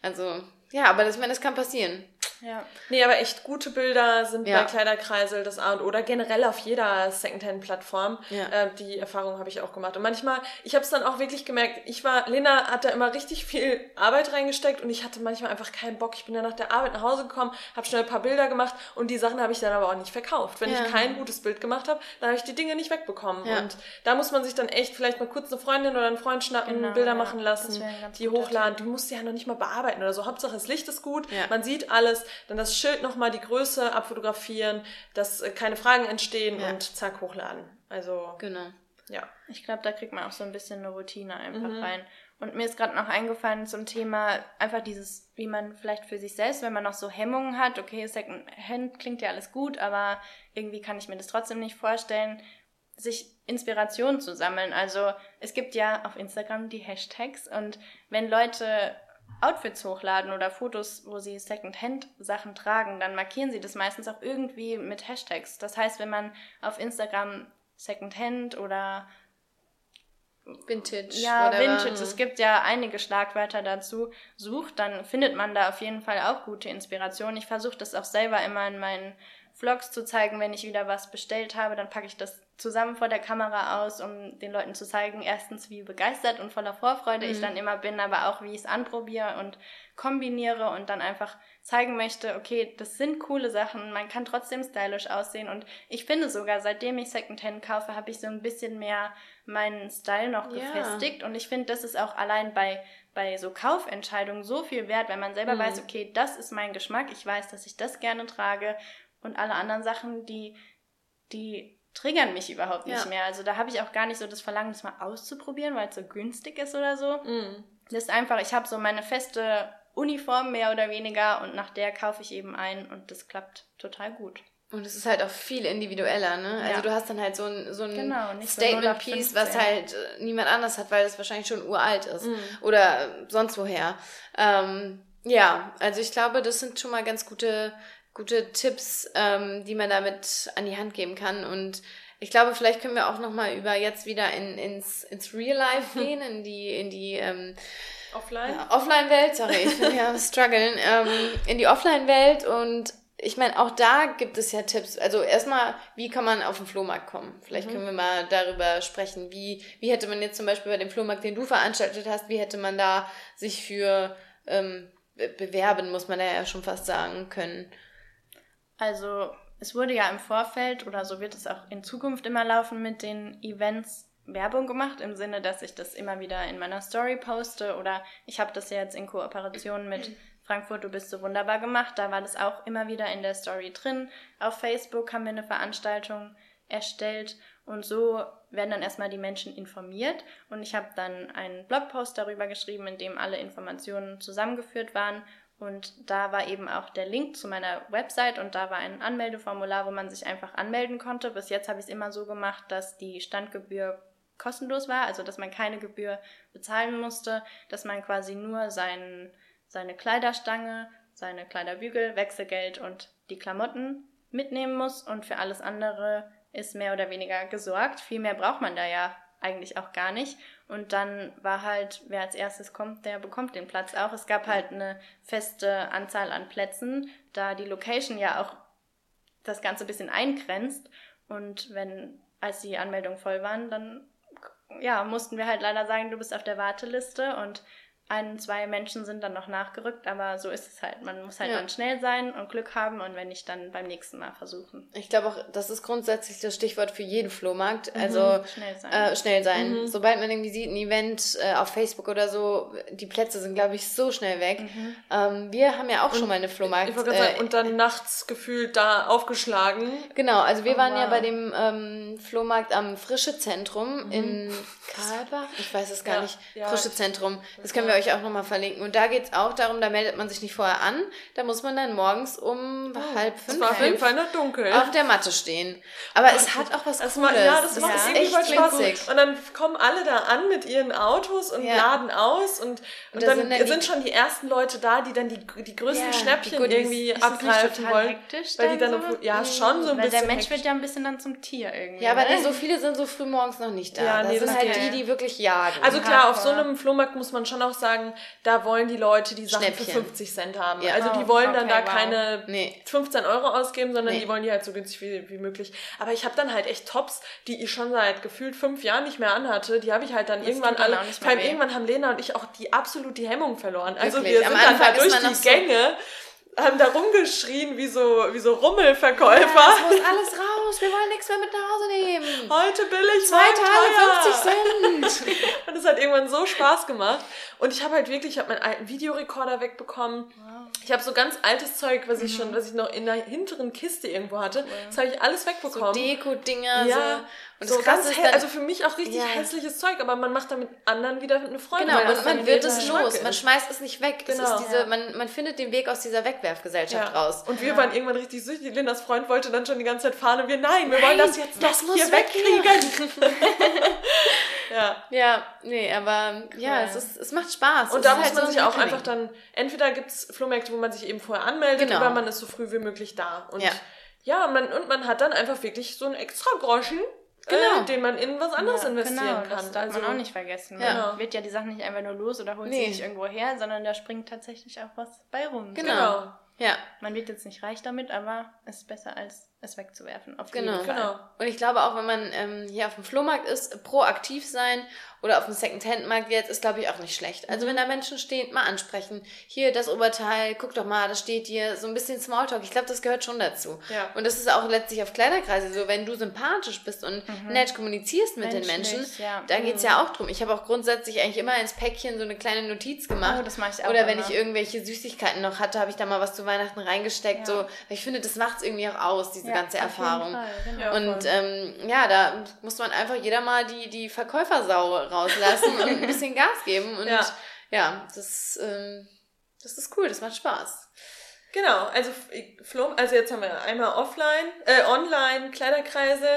Also, ja, aber das, ich meine, das kann passieren. Ja. Nee, aber echt gute Bilder sind ja. bei Kleiderkreisel das A und O oder generell auf jeder Secondhand-Plattform. Ja. Äh, die Erfahrung habe ich auch gemacht. Und manchmal, ich habe es dann auch wirklich gemerkt, ich war, Lena hat da immer richtig viel Arbeit reingesteckt und ich hatte manchmal einfach keinen Bock. Ich bin dann nach der Arbeit nach Hause gekommen, habe schnell ein paar Bilder gemacht und die Sachen habe ich dann aber auch nicht verkauft. Wenn ja. ich kein gutes Bild gemacht habe, dann habe ich die Dinge nicht wegbekommen. Und da muss man sich dann echt vielleicht mal kurz eine Freundin oder einen Freund schnappen, genau, Bilder machen lassen, die hochladen. Du musst die ja noch nicht mal bearbeiten oder so. Hauptsache das Licht ist gut, man sieht alles dann das Schild nochmal die Größe abfotografieren, dass äh, keine Fragen entstehen ja. und zack, hochladen. Also. Genau. Ja. Ich glaube, da kriegt man auch so ein bisschen eine Routine einfach mhm. rein. Und mir ist gerade noch eingefallen zum Thema einfach dieses, wie man vielleicht für sich selbst, wenn man noch so Hemmungen hat, okay, Second Hand klingt ja alles gut, aber irgendwie kann ich mir das trotzdem nicht vorstellen, sich Inspiration zu sammeln. Also es gibt ja auf Instagram die Hashtags und wenn Leute Outfits hochladen oder Fotos, wo sie Secondhand-Sachen tragen, dann markieren sie das meistens auch irgendwie mit Hashtags. Das heißt, wenn man auf Instagram Secondhand oder Vintage. Ja, whatever. Vintage. Es gibt ja einige Schlagwörter dazu. Sucht, dann findet man da auf jeden Fall auch gute Inspiration. Ich versuche das auch selber immer in meinen Vlogs zu zeigen, wenn ich wieder was bestellt habe, dann packe ich das zusammen vor der Kamera aus, um den Leuten zu zeigen, erstens, wie begeistert und voller Vorfreude mhm. ich dann immer bin, aber auch, wie ich es anprobiere und kombiniere und dann einfach zeigen möchte, okay, das sind coole Sachen, man kann trotzdem stylisch aussehen und ich finde sogar, seitdem ich Secondhand kaufe, habe ich so ein bisschen mehr meinen Style noch ja. gefestigt und ich finde, das ist auch allein bei bei so Kaufentscheidungen so viel wert, wenn man selber mhm. weiß, okay, das ist mein Geschmack, ich weiß, dass ich das gerne trage und alle anderen Sachen, die die triggern mich überhaupt nicht ja. mehr. Also da habe ich auch gar nicht so das Verlangen, das mal auszuprobieren, weil es so günstig ist oder so. Mm. Das ist einfach, ich habe so meine feste Uniform mehr oder weniger und nach der kaufe ich eben ein und das klappt total gut. Und es ist halt auch viel individueller, ne? Also ja. du hast dann halt so ein, so ein genau, Statement-Piece, so was halt äh, niemand anders hat, weil das wahrscheinlich schon uralt ist. Mm. Oder sonst woher. Ähm, ja, also ich glaube, das sind schon mal ganz gute gute Tipps, ähm, die man damit an die Hand geben kann. Und ich glaube, vielleicht können wir auch nochmal über jetzt wieder in, ins, ins Real Life gehen, in die, in die ähm, Offline? Äh, Offline-Welt, sorry, ich bin ja strugglen, ähm, in die Offline-Welt und ich meine, auch da gibt es ja Tipps. Also erstmal, wie kann man auf den Flohmarkt kommen? Vielleicht mhm. können wir mal darüber sprechen. Wie, wie hätte man jetzt zum Beispiel bei dem Flohmarkt, den du veranstaltet hast, wie hätte man da sich für ähm, bewerben, muss man ja schon fast sagen können. Also es wurde ja im Vorfeld oder so wird es auch in Zukunft immer laufen mit den Events Werbung gemacht, im Sinne, dass ich das immer wieder in meiner Story poste oder ich habe das ja jetzt in Kooperation mit Frankfurt, du bist so wunderbar gemacht, da war das auch immer wieder in der Story drin. Auf Facebook haben wir eine Veranstaltung erstellt und so werden dann erstmal die Menschen informiert. Und ich habe dann einen Blogpost darüber geschrieben, in dem alle Informationen zusammengeführt waren und da war eben auch der Link zu meiner Website und da war ein Anmeldeformular, wo man sich einfach anmelden konnte. Bis jetzt habe ich es immer so gemacht, dass die Standgebühr kostenlos war, also dass man keine Gebühr bezahlen musste, dass man quasi nur sein, seine Kleiderstange, seine Kleiderbügel, Wechselgeld und die Klamotten mitnehmen muss und für alles andere ist mehr oder weniger gesorgt. Viel mehr braucht man da ja eigentlich auch gar nicht. Und dann war halt, wer als erstes kommt, der bekommt den Platz auch. Es gab halt eine feste Anzahl an Plätzen, da die Location ja auch das Ganze ein bisschen eingrenzt. Und wenn, als die Anmeldungen voll waren, dann ja, mussten wir halt leider sagen, du bist auf der Warteliste und ein, zwei Menschen sind dann noch nachgerückt, aber so ist es halt. Man muss halt ja. dann schnell sein und Glück haben und wenn nicht, dann beim nächsten Mal versuchen. Ich glaube auch, das ist grundsätzlich das Stichwort für jeden Flohmarkt. Mhm, also schnell sein. Äh, schnell sein. Mhm. Sobald man irgendwie sieht, ein Event äh, auf Facebook oder so, die Plätze sind, glaube ich, so schnell weg. Mhm. Ähm, wir haben ja auch und, schon mal eine Flohmarkt. Ich äh, sagen, und dann nachts gefühlt da aufgeschlagen. Genau, also wir oh, waren wow. ja bei dem ähm, Flohmarkt am Frische Zentrum mhm. in Karlbach. Ich weiß es gar ja, nicht. Ja, Frische Zentrum. Das können wir wir euch auch nochmal verlinken. Und da geht es auch darum, da meldet man sich nicht vorher an. Da muss man dann morgens um oh, halb fünf, war auf jeden Fall noch dunkel. auf der Matte stehen. Aber oh, es hat auch was das Cooles. Macht, ja, das, das macht ja. echt Spaß. Und dann kommen alle da an mit ihren Autos und ja. laden aus. Und, und, und dann, sind, dann sind, schon die ersten Leute da, die dann die, die größten ja, Schnäppchen die irgendwie ist abgreifen wollen. Hektisch weil die dann so? ja, mhm. schon so ein weil bisschen. der Mensch wird ja ein bisschen dann zum Tier irgendwie. Ja, aber ne? so viele sind so früh morgens noch nicht da. Ja, nee, das sind halt die, die wirklich jagen. Also klar, auf so einem Flohmarkt muss man schon auch sagen, da wollen die Leute die Sachen für 50 Cent haben. Ja. Also die wollen oh, okay, dann da wow. keine nee. 15 Euro ausgeben, sondern nee. die wollen die halt so günstig wie, wie möglich. Aber ich habe dann halt echt Tops, die ich schon seit gefühlt fünf Jahren nicht mehr anhatte. Die habe ich halt dann das irgendwann alle. Vor allem irgendwann haben Lena und ich auch die absolut die Hemmung verloren. Also Wirklich? wir sind dann halt durch die Gänge. So haben da rumgeschrien wie so, wie so Rummelverkäufer. Ja, das muss alles raus, wir wollen nichts mehr mit nach Hause nehmen. Heute billig, zwei Teile 50 Cent. und es hat irgendwann so Spaß gemacht. Und ich habe halt wirklich, ich habe meinen alten Videorekorder wegbekommen. Wow. Ich habe so ganz altes Zeug, was ich mhm. schon, was ich noch in der hinteren Kiste irgendwo hatte. Ja. Das habe ich alles wegbekommen. So Deko-Dinger. Ja. So. Und so ganz ist also für mich auch richtig ja. hässliches Zeug, aber man macht damit anderen wieder eine Freude. Genau, und man wird es los. Man schmeißt es nicht weg. Genau. Das ist diese, man, man findet den Weg aus dieser Wegwerfgesellschaft ja. raus. Und wir ja. waren irgendwann richtig süchtig. Lindas Freund wollte dann schon die ganze Zeit fahren und wir, nein, wir nein, wollen das jetzt das hier wegkriegen. ja. Ja, nee, aber ja, es, ist, es macht Spaß. Und es da muss halt man so sich auch einfach dann, entweder gibt es Flohmärkte, wo man sich eben vorher anmeldet genau. oder man ist so früh wie möglich da. Und ja, ja man, und man hat dann einfach wirklich so einen extra Groschen genau. Äh, den man in was anderes ja, investieren genau, kann. Das darf also, man auch nicht vergessen. Ja. Man wird ja die Sachen nicht einfach nur los oder holt nee. sie nicht irgendwo her, sondern da springt tatsächlich auch was bei rum. Genau. genau. Ja. Man wird jetzt nicht reich damit, aber es ist besser als es wegzuwerfen. Auf genau. jeden Fall. Genau. Und ich glaube auch, wenn man ähm, hier auf dem Flohmarkt ist, proaktiv sein oder auf dem Second-Hand-Markt jetzt, ist glaube ich auch nicht schlecht. Also wenn da Menschen stehen, mal ansprechen. Hier das Oberteil, guck doch mal, das steht hier. So ein bisschen Smalltalk. Ich glaube, das gehört schon dazu. Ja. Und das ist auch letztlich auf Kleiderkreise so. Wenn du sympathisch bist und mhm. nett kommunizierst mit Menschlich, den Menschen, ja. da geht's mhm. ja auch drum. Ich habe auch grundsätzlich eigentlich immer ins Päckchen so eine kleine Notiz gemacht. Oh, das mache ich auch Oder wenn immer. ich irgendwelche Süßigkeiten noch hatte, habe ich da mal was zu Weihnachten reingesteckt. Ja. So, ich finde, das macht's irgendwie auch aus, diese ganze Erfahrung. Genau. Und ähm, ja, da muss man einfach jeder mal die, die Verkäufersau rauslassen und ein bisschen Gas geben. Und ja, ja das, ähm, das ist cool, das macht Spaß. Genau, also also jetzt haben wir einmal offline, äh, online Kleiderkreise,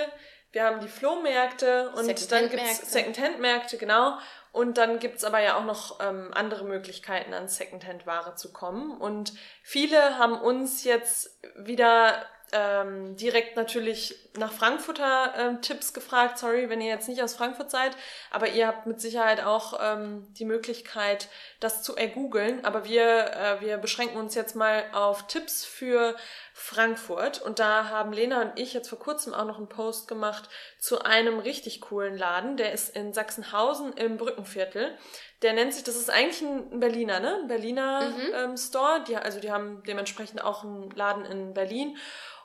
wir haben die Flohmärkte und dann gibt es Secondhand-Märkte, genau. Und dann gibt's aber ja auch noch ähm, andere Möglichkeiten, an Secondhand-Ware zu kommen. Und viele haben uns jetzt wieder ähm, direkt natürlich nach Frankfurter ähm, Tipps gefragt. Sorry, wenn ihr jetzt nicht aus Frankfurt seid, aber ihr habt mit Sicherheit auch ähm, die Möglichkeit, das zu ergoogeln. Aber wir, äh, wir beschränken uns jetzt mal auf Tipps für Frankfurt. Und da haben Lena und ich jetzt vor kurzem auch noch einen Post gemacht zu einem richtig coolen Laden. Der ist in Sachsenhausen im Brückenviertel. Der nennt sich, das ist eigentlich ein Berliner, ne? Ein Berliner Mhm. ähm, Store. Die, also die haben dementsprechend auch einen Laden in Berlin.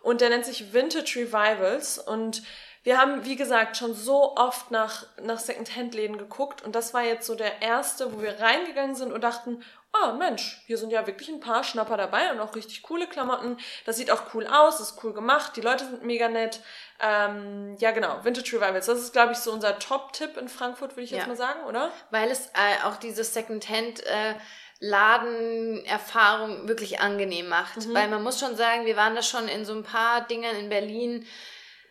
Und der nennt sich Vintage Revivals. Und wir haben, wie gesagt, schon so oft nach, nach Second-Hand-Läden geguckt. Und das war jetzt so der erste, wo wir reingegangen sind und dachten, oh Mensch, hier sind ja wirklich ein paar Schnapper dabei und auch richtig coole Klamotten. Das sieht auch cool aus, ist cool gemacht, die Leute sind mega nett. Ähm, ja, genau, Vintage Revivals. Das ist, glaube ich, so unser Top-Tipp in Frankfurt, würde ich jetzt Ja. mal sagen, oder? Weil es äh, auch diese Secondhand äh, Ladenerfahrung wirklich angenehm macht. Mhm. Weil man muss schon sagen, wir waren da schon in so ein paar Dingern in Berlin.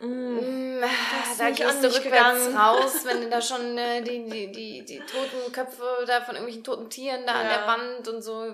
Mm, ist da gehst an du rückwärts gegangen. raus, wenn du da schon äh, die, die, die, die toten Köpfe da von irgendwelchen toten Tieren da an Ja. der Wand und so.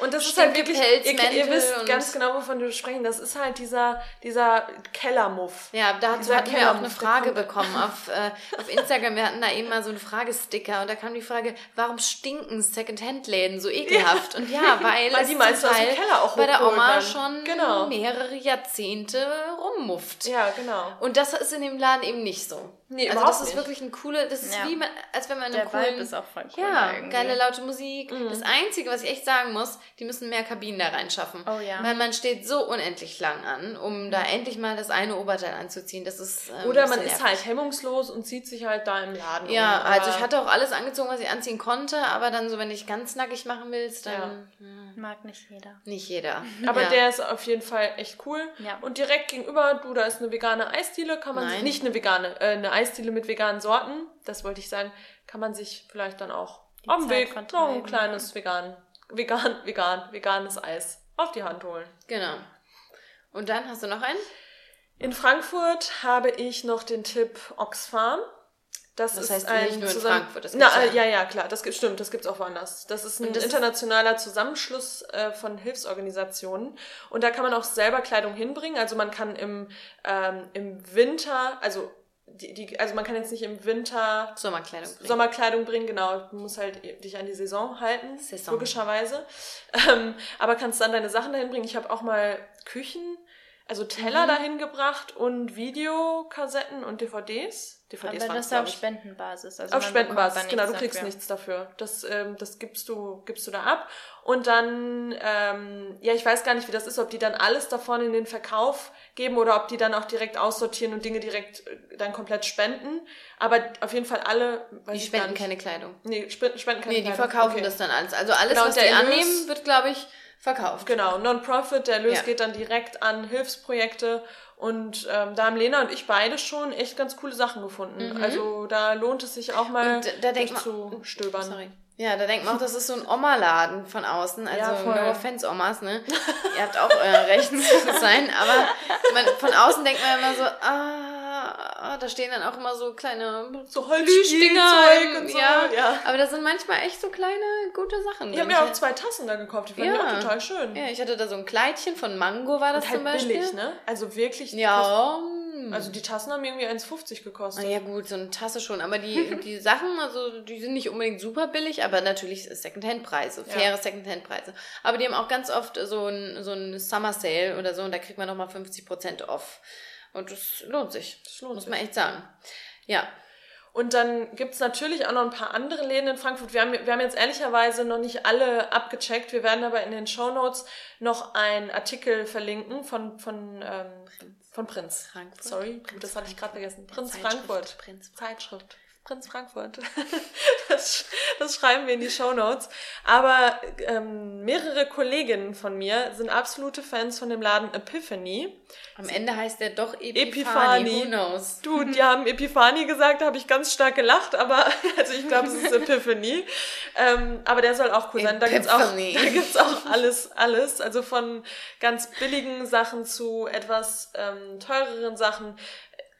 Und das ist halt wirklich, ihr, ihr wisst ganz genau, wovon wir sprechen. Das ist halt dieser, dieser Kellermuff. Ja, da hatten wir auch eine Frage bekommen auf, äh, auf Instagram. Wir hatten da eben mal so einen Fragesticker und da kam die Frage, warum stinken Secondhand-Läden so ekelhaft? Und ja, weil, Weil die meisten aus dem Keller auch bei der Oma werden. schon Genau. mehrere Jahrzehnte rummufft. Ja, genau. Und das ist in dem Laden eben nicht so. Nee, also das ist nicht. wirklich ein cooler, das ist Ja. wie man, als wenn man Der einen coolen, Vibe ist auch voll cool. ja, irgendwie. geile laute Musik. Mhm. Das Einzige, was ich echt sagen muss, die müssen mehr Kabinen da reinschaffen. Oh ja. Weil man steht so unendlich lang an, um da endlich mal das eine Oberteil anzuziehen. Das ist ähm, Oder ein man ist halt hemmungslos und zieht sich halt da im Laden Ja, um. also ich hatte auch alles angezogen, was ich anziehen konnte, aber dann so, wenn ich ganz nackig machen willst, dann Ja. hm, Mag nicht jeder. nicht jeder. Aber ja. der ist auf jeden Fall echt cool. Ja. Und direkt gegenüber, du, da ist eine vegane Eisdiele, kann man sich, Nein. nicht eine vegane, äh, eine Eisdiele mit veganen Sorten, das wollte ich sagen, kann man sich vielleicht dann auch Die auf dem Zeit Weg noch ein kleines vegan, vegan, vegan, veganes Eis auf die Hand holen. Genau. Und dann hast du noch einen? In Frankfurt habe ich noch den Tipp Oxfarm. Das, Das ist heißt ein nicht nur in zusammen- Frankfurt, das Na, äh, ja. ja, ja, klar, das gibt, stimmt, das gibt's auch woanders. Das ist ein das ist- internationaler Zusammenschluss äh, von Hilfsorganisationen und da kann man auch selber Kleidung hinbringen. Also man kann im, ähm, im Winter, also die, die, also man kann jetzt nicht im Winter Sommerkleidung. bringen. Sommerkleidung bringen, genau. Du musst halt dich an die Saison halten, Saison. logischerweise. Ähm, aber kannst dann deine Sachen dahin bringen. Ich habe auch mal Küchen, also Teller Mhm. dahin gebracht und Videokassetten und DVDs. DVDs Aber waren's, das ist auf. Spendenbasis. Also Auf Spendenbasis, genau, du kriegst dafür. nichts dafür. Das, ähm, das gibst du, gibst du da ab. Und dann, ähm, ja, ich weiß gar nicht, wie das ist, ob die dann alles davon in den Verkauf geben oder ob die dann auch direkt aussortieren und Dinge direkt äh, dann komplett spenden. Aber auf jeden Fall alle, weiß Die spenden keine Kleidung. Nee, spenden, spenden keine Nee, die Kleidung. verkaufen Okay. das dann alles. Also alles, Genau, was die Erlös- annehmen, wird, glaube ich, verkauft. Genau, Non-Profit, der Erlös Ja. geht dann direkt an Hilfsprojekte und ähm, da haben Lena und ich beide schon echt ganz coole Sachen gefunden. Also da lohnt es sich auch mal Mhm. Und da denkt man- zu stöbern. Sorry. Ja, da denkt man auch, das ist so ein Oma-Laden von außen. Also Ja, no offense, Omas, ne? Ihr habt auch euer Recht zu sein. Aber man, von außen denkt man immer so, ah, da stehen dann auch immer so kleine So. Holzspielzeug und so. Ja, ja. aber das sind manchmal echt so kleine, gute Sachen. Ich habe mir auch zwei Tassen da gekauft, die fand ich Ja. auch total schön. Ja, ich hatte da so ein Kleidchen von Mango, war das und halt zum Beispiel. billig, ne? Also wirklich. Ja. Also die Tassen haben irgendwie 1,50 gekostet. Ah, ja gut, so eine Tasse schon, aber die, die Sachen, also die sind nicht unbedingt super billig, aber natürlich Secondhand-Preise, Ja. faire Secondhand-Preise. Aber die haben auch ganz oft so ein, so ein Summer Sale oder so und da kriegt man nochmal 50% off. Und das lohnt sich. Das lohnt muss sich. man echt sagen. Ja. Und dann gibt's natürlich auch noch ein paar andere Läden in Frankfurt. Wir haben, wir haben jetzt ehrlicherweise noch nicht alle abgecheckt. Wir werden aber in den Shownotes noch einen Artikel verlinken von, von, ähm, von Prinz. Frankfurt. Sorry, Prinz das hatte ich gerade vergessen. Prinz Frankfurt. Prinz Zeitschrift. Prinz Frankfurt. Das, das schreiben wir in die Shownotes. Aber ähm, mehrere Kolleginnen von mir sind absolute Fans von dem Laden Epiphany. Am Ende heißt der doch Epiphany. Epiphany. Who knows? Du, die haben Epiphany gesagt, da habe ich ganz stark gelacht, aber also ich glaube, es ist Epiphany. Ähm, aber der soll auch cool sein. Da gibt's auch, Epiphany. da gibt's auch alles, alles. Also von ganz billigen Sachen zu etwas ähm, teureren Sachen.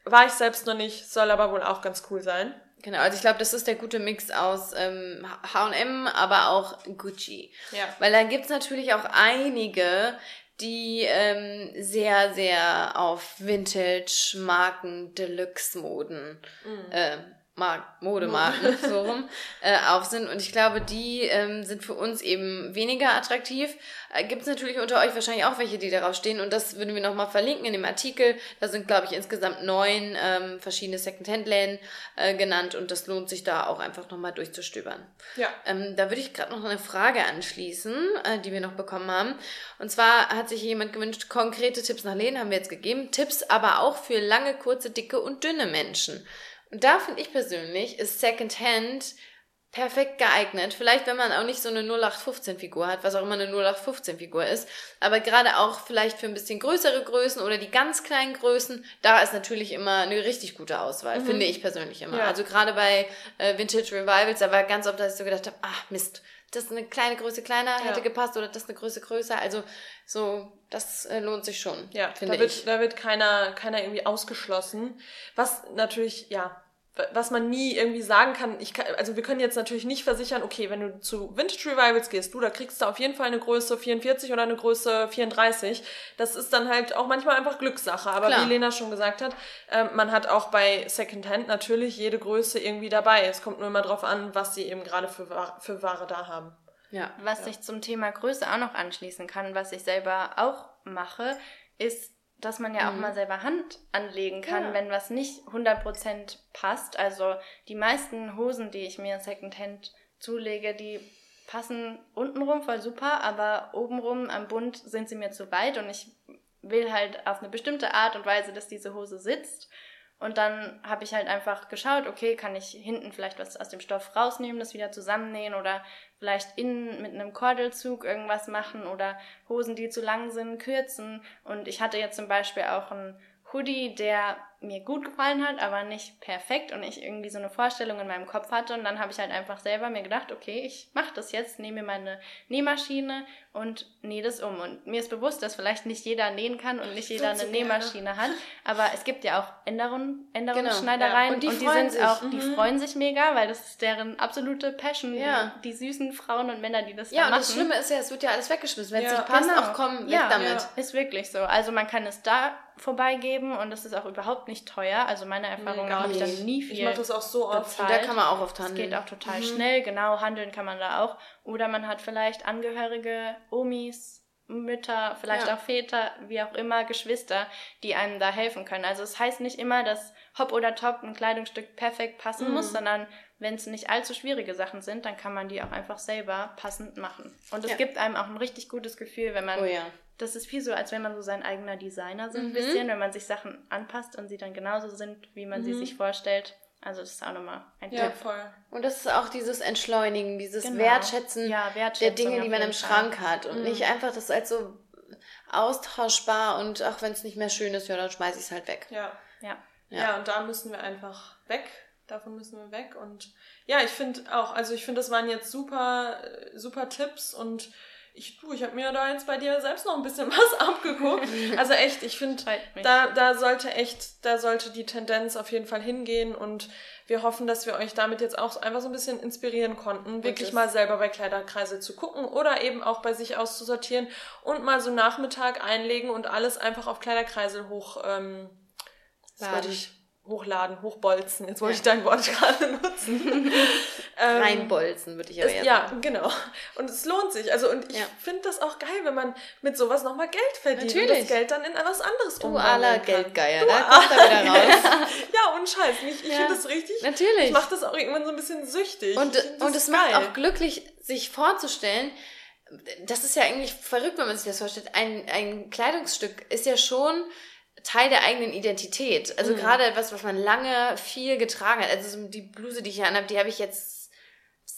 War ich selbst noch nicht, soll aber wohl auch ganz cool sein. Genau, also ich glaube, das ist der gute Mix aus ähm, H&M, aber auch Gucci. Ja. Weil da gibt's natürlich auch einige, die ähm, sehr, sehr auf Vintage, Marken, Deluxe-Moden mhm. äh, Mark Modemarken so rum äh, auf sind. Und ich glaube, die ähm, sind für uns eben weniger attraktiv. Äh, Gibt es natürlich unter euch wahrscheinlich auch welche, die darauf stehen. Und das würden wir nochmal verlinken in dem Artikel. Da sind, glaube ich, insgesamt neun ähm, verschiedene Secondhand-Läden äh, genannt. Und das lohnt sich da auch einfach nochmal durchzustöbern. Ja. Ähm, da würde ich gerade noch eine Frage anschließen, äh, die wir noch bekommen haben. Und zwar hat sich jemand gewünscht, konkrete Tipps nach Läden haben wir jetzt gegeben. Tipps aber auch für lange, kurze, dicke und dünne Menschen. Und da finde ich persönlich, ist Secondhand perfekt geeignet. Vielleicht, wenn man auch nicht so eine 0815-Figur hat, was auch immer eine 0815-Figur ist. Aber gerade auch vielleicht für ein bisschen größere Größen oder die ganz kleinen Größen, da ist natürlich immer eine richtig gute Auswahl, mhm. finde ich persönlich immer. Ja. Also gerade bei äh, Vintage Revivals, da war ganz oft, dass ich so gedacht habe, ach Mist, das eine kleine Größe kleiner, hätte ja. gepasst oder das eine Größe größer. Also so, das äh, lohnt sich schon. Ja, finde ich. Da wird keiner, keiner irgendwie ausgeschlossen. Was natürlich, ja, was man nie irgendwie sagen kann, ich kann, also wir können jetzt natürlich nicht versichern, okay, wenn du zu Vintage Revivals gehst, du, da kriegst du auf jeden Fall eine Größe 44 oder eine Größe 34. Das ist dann halt auch manchmal einfach Glückssache. Aber Klar. wie Lena schon gesagt hat, äh, man hat auch bei Secondhand natürlich jede Größe irgendwie dabei. Es kommt nur immer drauf an, was sie eben gerade für, für Ware da haben. Ja. Was ja. ich zum Thema Größe auch noch anschließen kann, was ich selber auch mache, ist dass man ja mhm. auch mal selber Hand anlegen kann, ja. wenn was nicht 100% passt. Also die meisten Hosen, die ich mir Secondhand zulege, die passen untenrum voll super, aber obenrum am Bund sind sie mir zu weit und ich will halt auf eine bestimmte Art und Weise, dass diese Hose sitzt. Und dann habe ich halt einfach geschaut, okay, kann ich hinten vielleicht was aus dem Stoff rausnehmen, das wieder zusammennähen oder vielleicht innen mit einem Kordelzug irgendwas machen oder Hosen, die zu lang sind, kürzen. Und ich hatte jetzt zum Beispiel auch einen Hoodie, der mir gut gefallen hat, aber nicht perfekt und ich irgendwie so eine Vorstellung in meinem Kopf hatte und dann habe ich halt einfach selber mir gedacht, okay, ich mache das jetzt, nehme mir meine Nähmaschine und nähe das um und mir ist bewusst, dass vielleicht nicht jeder nähen kann und nicht jeder eine Nähmaschine hat, aber es gibt ja auch Änderungen, Änderungsschneidereien genau, ja. und die, und die sind sich. auch, mhm. die freuen sich mega, weil das ist deren absolute Passion, ja. die, die süßen Frauen und Männer, die das ja, machen. Ja, und das Schlimme ist ja, es wird ja alles weggeschmissen, wenn es nicht passt, genau. auch komm, weg ja, damit. Ist wirklich so. Also man kann es da vorbeigeben und das ist auch überhaupt nicht teuer. Also meine Erfahrung nee, habe ich dann nie viel. Ich mache das auch so oft. Da kann man auch oft handeln. Es geht auch total mhm. schnell, genau, handeln kann man da auch. Oder man hat vielleicht Angehörige, Omis, Mütter, vielleicht ja. auch Väter, wie auch immer, Geschwister, die einem da helfen können. Also es das heißt nicht immer, dass Hop oder Top ein Kleidungsstück perfekt passen mhm. muss, sondern wenn es nicht allzu schwierige Sachen sind, dann kann man die auch einfach selber passend machen. Und es ja. gibt einem auch ein richtig gutes Gefühl, wenn man oh ja das ist viel so, als wenn man so sein eigener Designer so ein mhm. bisschen, wenn man sich Sachen anpasst und sie dann genauso sind, wie man mhm. sie sich vorstellt. Also das ist auch nochmal ein ja, Tipp. Voll. Und das ist auch dieses Entschleunigen, dieses genau. Wertschätzen ja, der Dinge, die man im Schrank hat. Und mhm. nicht einfach das als so austauschbar und auch wenn es nicht mehr schön ist, ja, dann schmeiße ich es halt weg. Ja. ja. Ja. ja, und da müssen wir einfach weg. Davon müssen wir weg. Und ja, ich finde auch, also ich finde, das waren jetzt super, super Tipps und ich, du, ich habe mir da jetzt bei dir selbst noch ein bisschen was abgeguckt. Also echt, ich finde, da, da sollte echt, da sollte die Tendenz auf jeden Fall hingehen und wir hoffen, dass wir euch damit jetzt auch einfach so ein bisschen inspirieren konnten, wirklich mal selber bei Kleiderkreise zu gucken oder eben auch bei sich auszusortieren und mal so Nachmittag einlegen und alles einfach auf Kleiderkreise hoch, ähm, Laden. ich hochladen, hochbolzen. Jetzt wollte ja. ich dein Wort gerade nutzen. ähm, Reinbolzen würde ich aber es, Ja, genau. Und es lohnt sich. Also und ich ja. finde das auch geil, wenn man mit sowas nochmal Geld verdient Natürlich. und das Geld dann in etwas anderes Du aller Geldgeier, da kommt er wieder raus. ja, und Scheiß. Ich, ich ja. finde das richtig. Natürlich. Ich mache das auch irgendwann so ein bisschen süchtig. Und, und es macht auch glücklich, sich vorzustellen, das ist ja eigentlich verrückt, wenn man sich das vorstellt. Ein, ein Kleidungsstück ist ja schon Teil der eigenen Identität. Also mhm. gerade etwas, was man lange viel getragen hat. Also die Bluse, die ich hier anhabe, die habe ich jetzt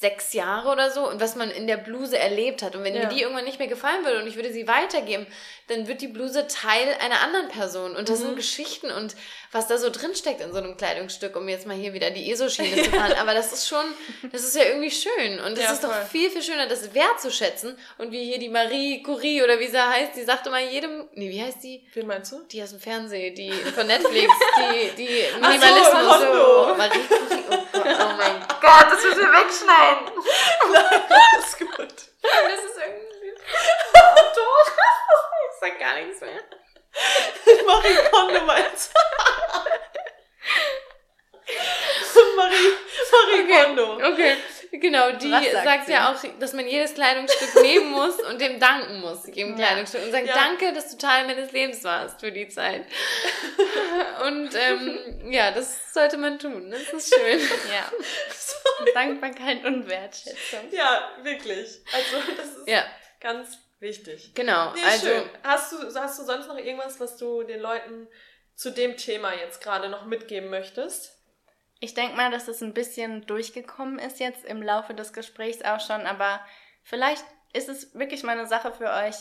sechs Jahre oder so und was man in der Bluse erlebt hat. Und wenn ja. mir die irgendwann nicht mehr gefallen würde und ich würde sie weitergeben, dann wird die Bluse Teil einer anderen Person. Und das mhm. sind Geschichten und was da so drinsteckt in so einem Kleidungsstück, um jetzt mal hier wieder die ESO-Schiene zu fahren. Aber das ist schon, das ist ja irgendwie schön. Und es ja, ist voll. doch viel, viel schöner, das wertzuschätzen. Und wie hier die Marie Curie oder wie sie heißt, die sagte mal jedem, nee, wie heißt die? Wen meinst du? Die aus dem Fernsehen, die von Netflix, die, die Minimalismus. So, Marie Curie. Oh, oh mein Gott, das müssen wir wegschneiden. Nein, das ist gut. Das ist irgendwie. Oh, doch, das ist sag gar nichts mehr. Marie Kondo meinst Marie, Marie Okay. Kondo. Okay, genau, die sagt sagt ja auch, dass man jedes Kleidungsstück nehmen muss und dem danken muss, jedem Ja. Kleidungsstück. Und sagen, Ja. danke, dass du Teil meines Lebens warst für die Zeit. und ähm, ja, das sollte man tun. Das ist schön. Ja. Dankbarkeit und Wertschätzung. Ja, wirklich. Also, das ist Ja, ganz wichtig. genau. Nee, also, schön. Hast du, hast du sonst noch irgendwas, was du den Leuten zu dem Thema jetzt gerade noch mitgeben möchtest? Ich denke mal, dass es ein bisschen durchgekommen ist jetzt im Laufe des Gesprächs auch schon, aber vielleicht ist es wirklich mal eine Sache für euch,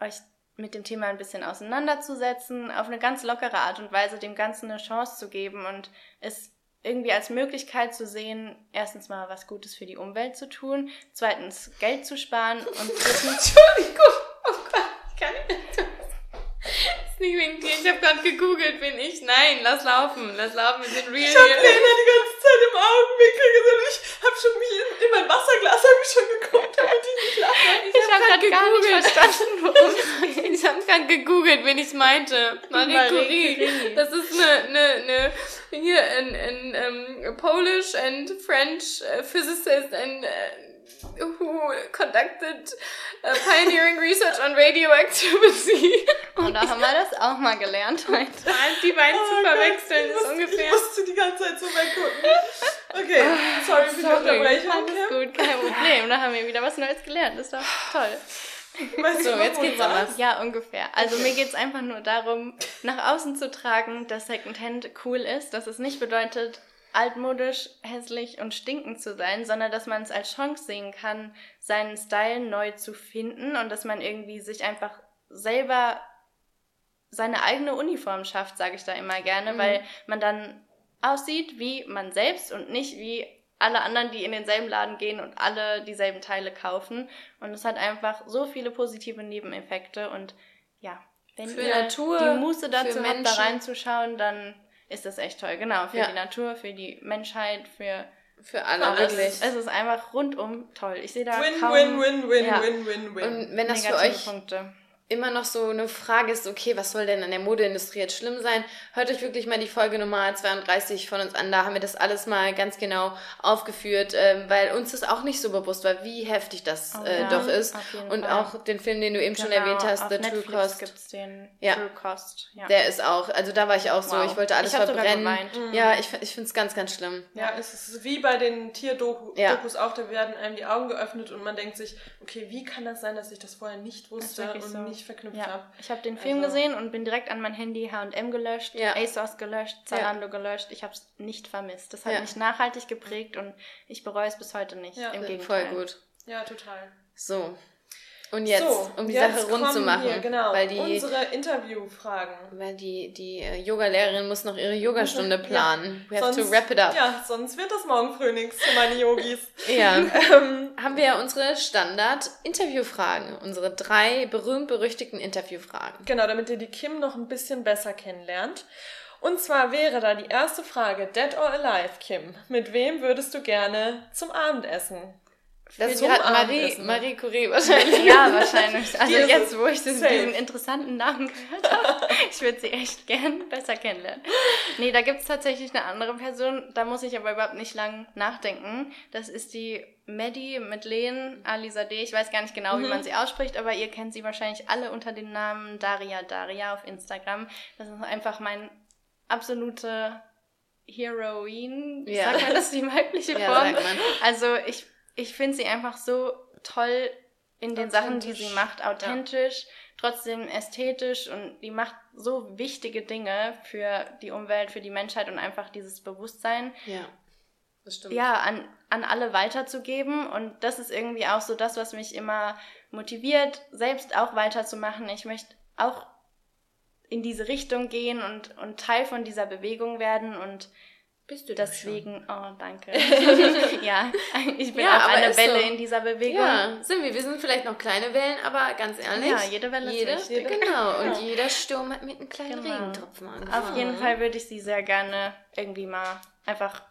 euch mit dem Thema ein bisschen auseinanderzusetzen, auf eine ganz lockere Art und Weise dem Ganzen eine Chance zu geben und es irgendwie als Möglichkeit zu sehen, erstens mal was Gutes für die Umwelt zu tun, zweitens Geld zu sparen und drittens Entschuldigung. Oh Gott, ich kann nicht. Das ist nicht dir. Ich habe gerade gegoogelt, bin ich. Nein, lass laufen. Lass laufen. Wir sind real Ich hab hier. Lena die ganze Zeit im Augenwinkel gesehen und ich hab schon mich in, in mein Wasserglas hab ich schon geguckt, damit ich nicht lache. Ich habe hab gerade grad gar nicht gegoogelt. verstanden, worum. Ich habe gerade gegoogelt, wen ich meinte. Marie, Marie Curie. Curie. Das ist eine, eine, eine hier ein, ein, um, Polish and French uh, physicist and uh, who conducted uh, pioneering research on radioactivity. Und da haben wir das auch mal gelernt heute. Die beiden Oh zu verwechseln ist musste, ungefähr. Ich musste die ganze Zeit so weggucken. Okay, sorry für die. Unterbrechung. Alles gut, kein Problem. Da haben wir wieder was Neues gelernt. Das ist doch toll. Weißt So, jetzt geht's warst? Ja, ungefähr. Also mir geht's einfach nur darum, nach außen zu tragen, dass Secondhand cool ist, dass es nicht bedeutet, altmodisch, hässlich und stinkend zu sein, sondern dass man es als Chance sehen kann, seinen Style neu zu finden und dass man irgendwie sich einfach selber seine eigene Uniform schafft, sage ich da immer gerne, Mhm. weil man dann aussieht wie man selbst und nicht wie alle anderen, die in denselben Laden gehen und alle dieselben Teile kaufen. Und es hat einfach so viele positive Nebeneffekte und ja, wenn Für ihr Natur, die Muße dazu habt, da reinzuschauen, dann ist das echt toll. Genau, für Ja. die Natur, für die Menschheit, für Für alle, alles. wirklich. Es ist einfach rundum toll. Ich sehe da Win, kaum win, win, win, Ja. win, win, win. Und wenn das für euch Punkte. Immer noch so eine Frage ist, okay, was soll denn an der Modeindustrie jetzt schlimm sein? Hört euch wirklich mal die Folge Nummer 32 von uns an. Da haben wir das alles mal ganz genau aufgeführt, ähm, weil uns das auch nicht so bewusst war, wie heftig das Oh äh, ja, doch ist. Und Fall. auch den Film, den du eben schon Genau, erwähnt hast, auf The True Netflix Cost. gibt's den Ja. True Cost. Ja. Der ist auch, also da war ich auch so, Wow. ich wollte alles Ich verbrennen. geweint. Ja, ich, ich finde es ganz, ganz schlimm. Ja, es ist wie bei den Tierdokus Ja. auch, da werden einem die Augen geöffnet und man denkt sich, okay, wie kann das sein, dass ich das vorher nicht wusste und so. nicht verknüpft Ja, habe? ich habe den Film Also- gesehen und bin direkt an mein Handy H&M gelöscht, Ja. ASOS gelöscht, Zalando gelöscht. Ich habe es nicht vermisst. Das hat Ja. mich nachhaltig geprägt und ich bereue es bis heute nicht. Ja. Im Voll Gegenteil. gut. Ja, total. So. Und jetzt, so, um die jetzt Sache rund zu machen, Hier, genau, weil die unsere Interviewfragen. Weil die, die äh, Yoga-Lehrerin muss noch ihre Yogastunde planen. We have Sonst- to wrap it up. Ja, sonst wird das morgen früh nichts für meine Yogis. Ja. ähm, Haben wir ja unsere Standard-Interviewfragen. Unsere drei berühmt-berüchtigten Interviewfragen. genau, damit ihr die Kim noch ein bisschen besser kennenlernt. Und zwar wäre da die erste Frage, Dead or Alive, Kim. Mit wem würdest du gerne zum Abendessen? Das Zum hat Marie. Marie Curie wahrscheinlich. Ja, wahrscheinlich. Also jetzt, wo ich safe. diesen interessanten Namen gehört habe, ich würde sie echt gern besser kennenlernen. Nee, da gibt's tatsächlich eine andere Person, da muss ich aber überhaupt nicht lang nachdenken. Das ist die Maddie mit Lehn Alizadeh. Ich weiß gar nicht genau, wie Mhm. man sie ausspricht, aber ihr kennt sie wahrscheinlich alle unter dem Namen Daria Daria auf Instagram. Das ist einfach mein absolute Heroine. Ja. Sagt man das die weibliche Ja, Form? man. Also ich, ich finde sie einfach so toll in den Sachen, die sie macht. Authentisch, trotzdem ästhetisch und die macht so wichtige Dinge für die Umwelt, für die Menschheit und einfach dieses Bewusstsein, Ja, das stimmt. ja, an, an alle weiterzugeben. Und das ist irgendwie auch so das, was mich immer motiviert, selbst auch weiterzumachen. Ich möchte auch in diese Richtung gehen und, und Teil von dieser Bewegung werden und Bist du das deswegen, oh, danke. ja, ich bin Ja, auch aber eine ist Welle so. in dieser Bewegung. Ja, sind wir. Wir sind vielleicht noch kleine Wellen, aber ganz ehrlich. Ja, jede Welle ist jede, wichtig. Genau. Und jeder Sturm hat mit einem kleinen Genau. Regentropfen angefangen. Auf jeden Fall würde ich sie sehr gerne irgendwie mal einfach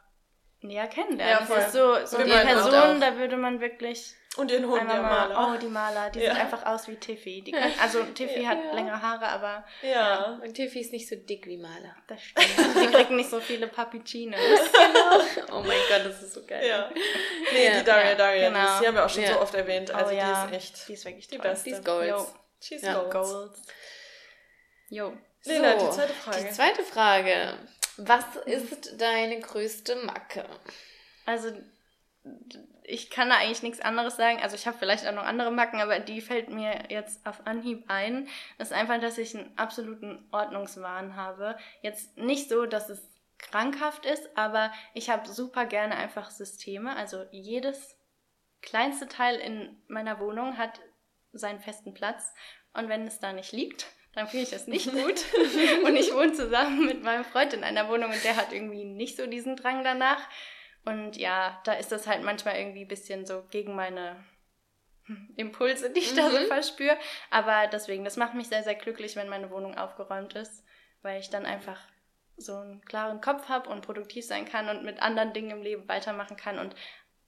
näher kennenlernen. Ja, voll. Das ist so, so die. Person, da würde man wirklich Und ihren Hund, der mal, Maler. oh, die Maler, die Ja. sieht einfach aus wie Tiffy. Die kann, also Tiffy hat Ja. längere Haare, aber ja. Und Tiffy ist nicht so dick wie Maler. das stimmt. Die kriegt nicht so viele Pappuccinos. Oh mein Gott, das ist so geil. Ja. Nee, Ja. die Daria, Ja, Daria, genau. die, haben wir auch schon Ja. so oft erwähnt. Also oh ja, die ist echt die ist wirklich die toll. beste. Die ist Gold. Jo. She's Ja. gold. Goals. Jo. Lena, So, die zweite Frage. Die zweite Frage. Was ist deine größte Macke? Also ich kann da eigentlich nichts anderes sagen. Also ich habe vielleicht auch noch andere Macken, aber die fällt mir jetzt auf Anhieb ein. Das ist einfach, dass ich einen absoluten Ordnungswahn habe. Jetzt nicht so, dass es krankhaft ist, aber ich habe super gerne einfach Systeme. Also jedes kleinste Teil in meiner Wohnung hat seinen festen Platz. Und wenn es da nicht liegt, dann finde ich das nicht gut. und ich wohne zusammen mit meinem Freund in einer Wohnung und der hat irgendwie nicht so diesen Drang danach. Und ja, da ist das halt manchmal irgendwie ein bisschen so gegen meine Impulse, die ich da so Mhm. verspüre. Aber deswegen, das macht mich sehr, sehr glücklich, wenn meine Wohnung aufgeräumt ist, weil ich dann einfach so einen klaren Kopf habe und produktiv sein kann und mit anderen Dingen im Leben weitermachen kann. Und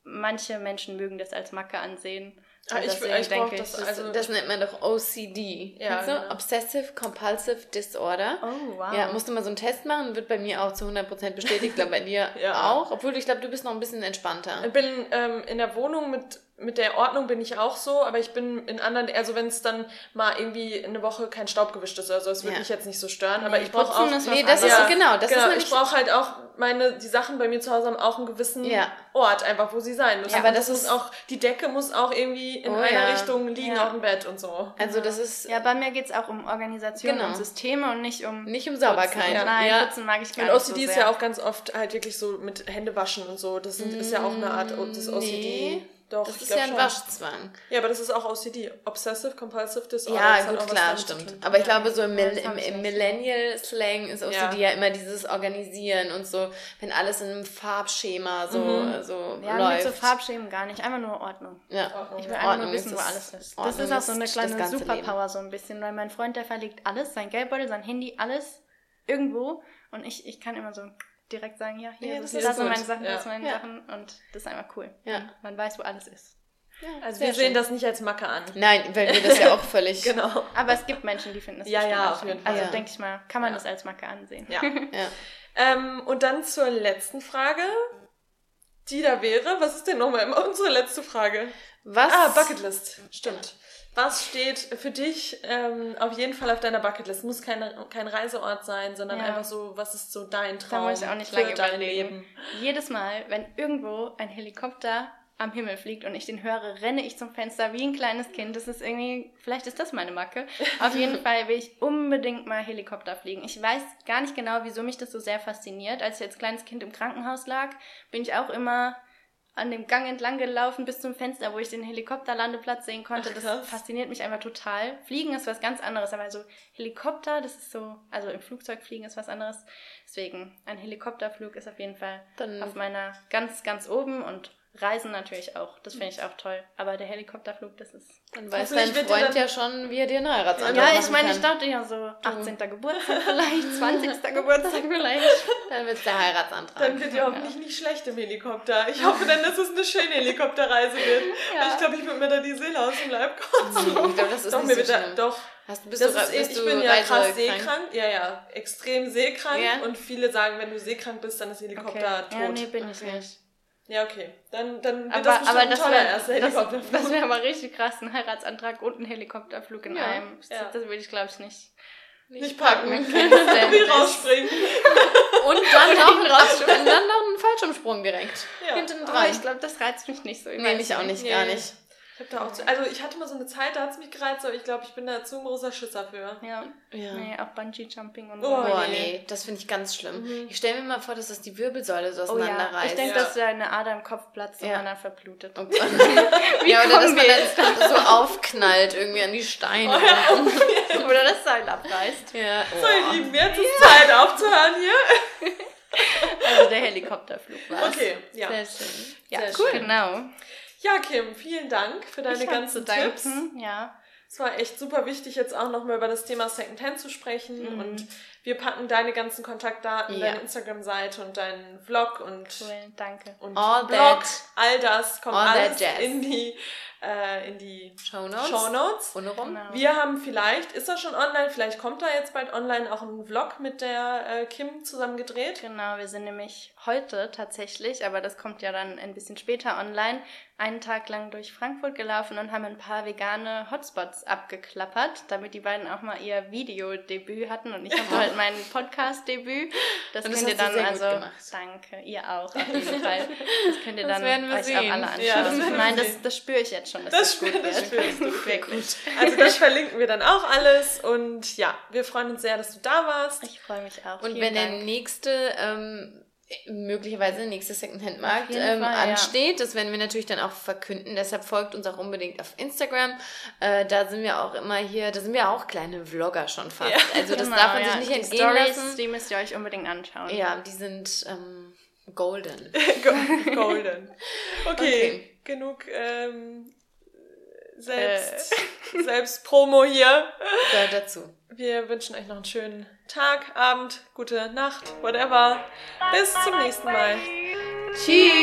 manche Menschen mögen das als Macke ansehen. Ah, ich- ich denke das- Also- das nennt man doch OCD. Ja, genau. Obsessive Compulsive Disorder. Oh, wow. Ja, musst du mal so einen Test machen, wird bei mir auch zu 100% bestätigt, ich glaube bei dir Ja. auch. Obwohl ich glaube, du bist noch ein bisschen entspannter. Ich bin ähm, in der Wohnung mit, mit der Ordnung bin ich auch so, aber ich bin in anderen, also wenn es dann mal irgendwie eine Woche kein Staub gewischt ist oder so, das würde Ja. mich jetzt nicht so stören, aber Nee, ich brauche auch... Nee, das ist genau. Das genau, ist ich brauche halt auch meine, die Sachen bei mir zu Hause haben auch einen gewissen Ja. Ort einfach, wo sie sein müssen. Ja, aber das muss ist- auch, die Decke muss auch irgendwie in Oh, einer ja. Richtung liegen auf dem Bett und so. also das ist Ja, bei mir geht es auch um Organisation Genau. und Systeme und nicht um. nicht um Sauberkeit. Nein, ja. Putzen mag ich gar Und nicht. OCD so ist ja auch ganz oft halt wirklich so mit Händewaschen und so. Das sind, ist ja auch eine Art des OCD. Nee. Doch, Das ich ist ja ein schon. Waschzwang. Ja, aber das ist auch OCD. Obsessive Compulsive Disorder. Ja, Das gut, klar, stimmt. Aber ich glaube, so im, Ja, das im, im. Millennial-Slang ist OCD ja. Ja. immer dieses Organisieren und so, wenn alles in einem Farbschema so, Mhm. so Ja, läuft. mit so Farbschemen gar nicht. Einfach nur Ordnung. ja. Ich will Ja. einfach Ordnung nur wissen, wo das- alles ist. Das Ordnung ist auch so eine das kleine Superpower, so ein bisschen, weil mein Freund, der verlegt alles, sein Geldbeutel, sein Handy, alles irgendwo. Und ich, ich kann immer so direkt sagen, ja, hier Ja, das, das das, sind meine Sachen, Ja. das sind meine Ja. Sachen. Und das ist einfach cool. Ja. Man weiß, wo alles ist. Also Sehr wir sehen schön. das nicht als Macke an. Nein, weil wir das ja auch völlig. Genau. Aber es gibt Menschen, die finden das Ja, ja, auch auf jeden Also Fall. Ja. denke ich mal, kann man Ja. das als Macke ansehen. Ja. Ja. ähm, und dann zur letzten Frage. Die da wäre, was ist denn nochmal immer unsere letzte Frage? Was? Ah, Bucketlist. Stimmt. Was steht für dich ähm, auf jeden Fall auf deiner Bucketlist? Muss kein, kein Reiseort sein, sondern Ja. einfach so, was ist so dein Da Traum muss ich auch nicht für lange dein überlegen. Leben? Jedes Mal, wenn irgendwo ein Helikopter am Himmel fliegt und ich den höre, renne ich zum Fenster wie ein kleines Kind. Das ist irgendwie, vielleicht ist das meine Macke. Auf jeden Fall will ich unbedingt mal Helikopter fliegen. Ich weiß gar nicht genau, wieso mich das so sehr fasziniert. Als ich als kleines Kind im Krankenhaus lag, bin ich auch immer an dem Gang entlang gelaufen bis zum Fenster, wo ich den Helikopterlandeplatz sehen konnte. Ach, das fasziniert mich einfach total. Fliegen ist was ganz anderes, aber so Helikopter, das ist so, also im Flugzeug fliegen ist was anderes. Deswegen, ein Helikopterflug ist auf jeden Fall Dann- auf meiner ganz, ganz oben und Reisen natürlich auch. Das finde ich auch toll. Aber der Helikopterflug, das ist. Dann weiß dein wird Freund dann- ja schon, wie er dir einen Heiratsantrag Ja, ich meine, ich dachte ja so 18. Geburtstag vielleicht, 20. Geburtstag vielleicht. Dann wird's der Heiratsantrag. Dann wird ihr hoffentlich nicht schlecht im Helikopter. Ich hoffe dann, dass es eine schöne Helikopterreise wird. Ja. Ich glaube, ich würde mir da die Seele aus dem Leib kotzen. Nee, ich glaube, das ist doch, nicht mir so wird da, schlimm. doch. Hast, bist Das du, ist, bist ich du bin ja krass seekrank. Ja, ja, extrem seekrank. Ja? Und viele sagen, wenn du seekrank bist, dann ist Helikopter tot. Ja, nee, bin ich Okay. nicht. Ja, okay. Dann, dann wird Aber, das aber das toller wäre erster das, Helikopterflug. das wär aber richtig krass, ein Heiratsantrag und ein Helikopterflug in Ja, einem. Das, ja. das würde ich, glaube ich, nicht. nicht packen. Selbstverständlich. Wie rausspringen. Und dann noch, und dann noch einen Fallschirmsprung direkt. Ja. Hinten Aber dran. ich glaube, das reizt mich nicht so. Nee, mich auch nicht, Nee. gar nicht. Ich hab da auch zu, also ich hatte mal so eine Zeit, da hat es mich gereizt, aber ich glaube, ich bin da zu ein großer Schisser für. Ja. Ja. Nee, auch Bungee-Jumping und Oh, so. Boah, nee. nee, das finde ich ganz schlimm. Ich stelle mir mal vor, dass das die Wirbelsäule so Oh ja, auseinanderreißt. ich denke, Ja. dass da eine Ader im Kopf platzt und man dann verblutet. Oh Gott. ja, oder dass kommen man wir dann so aufknallt irgendwie an die Steine. Oder das Seil abreißt. Ja, So, ihr oh. Lieben, jetzt ist Zeit aufzuhören hier. Also der Helikopterflug war Okay, ja. Sehr schön. Ja, Sehr cool. schön. Genau. Ja, Kim, vielen Dank für deine Ich ganzen Tipps. Ja. Es war echt super wichtig, jetzt auch nochmal über das Thema Secondhand zu sprechen. Mhm. Und wir packen deine ganzen Kontaktdaten, ja. deine Instagram-Seite und deinen Vlog und, cool, danke. und all Blog, that, all das kommt alles in die äh, in die Show Notes. Show Notes. Genau. Wir haben vielleicht, ist er schon online, vielleicht kommt da jetzt bald online auch ein Vlog mit der äh, Kim zusammen gedreht. Genau, wir sind nämlich heute tatsächlich, aber das kommt ja dann ein bisschen später online, einen Tag lang durch Frankfurt gelaufen und haben ein paar vegane Hotspots abgeklappert, damit die beiden auch mal ihr Videodebüt hatten und ich habe halt mein Podcast-Debüt. Das, das könnt ihr dann also. Danke, ihr auch auf jeden Fall. Das könnt ihr das dann euch sehen. auch alle anschauen. Ja, das Nein, das, das spüre ich jetzt schon, dass das, das gut wird. Das spürst du wirklich. Also das verlinken wir dann auch alles und ja, wir freuen uns sehr, dass du da warst. Ich freue mich auch. Und Vielen wenn Dank. der nächste ähm, möglicherweise nächste Secondhand-Markt ähm, Fall, ansteht. Ja. Das werden wir natürlich dann auch verkünden. Deshalb folgt uns auch unbedingt auf Instagram. Äh, da sind wir auch immer hier, da sind wir auch kleine Vlogger schon fast. Ja. Also das genau, darf man ja. sich nicht die entgehen Storys, lassen. Die müsst ihr euch unbedingt anschauen. Ja, die sind ähm, golden. golden. Okay, okay. genug ähm, selbst, äh. selbst Promo hier. Gehört dazu. Wir wünschen euch noch einen schönen Tag, Abend, gute Nacht, whatever. Bis zum nächsten Mal. Tschüss.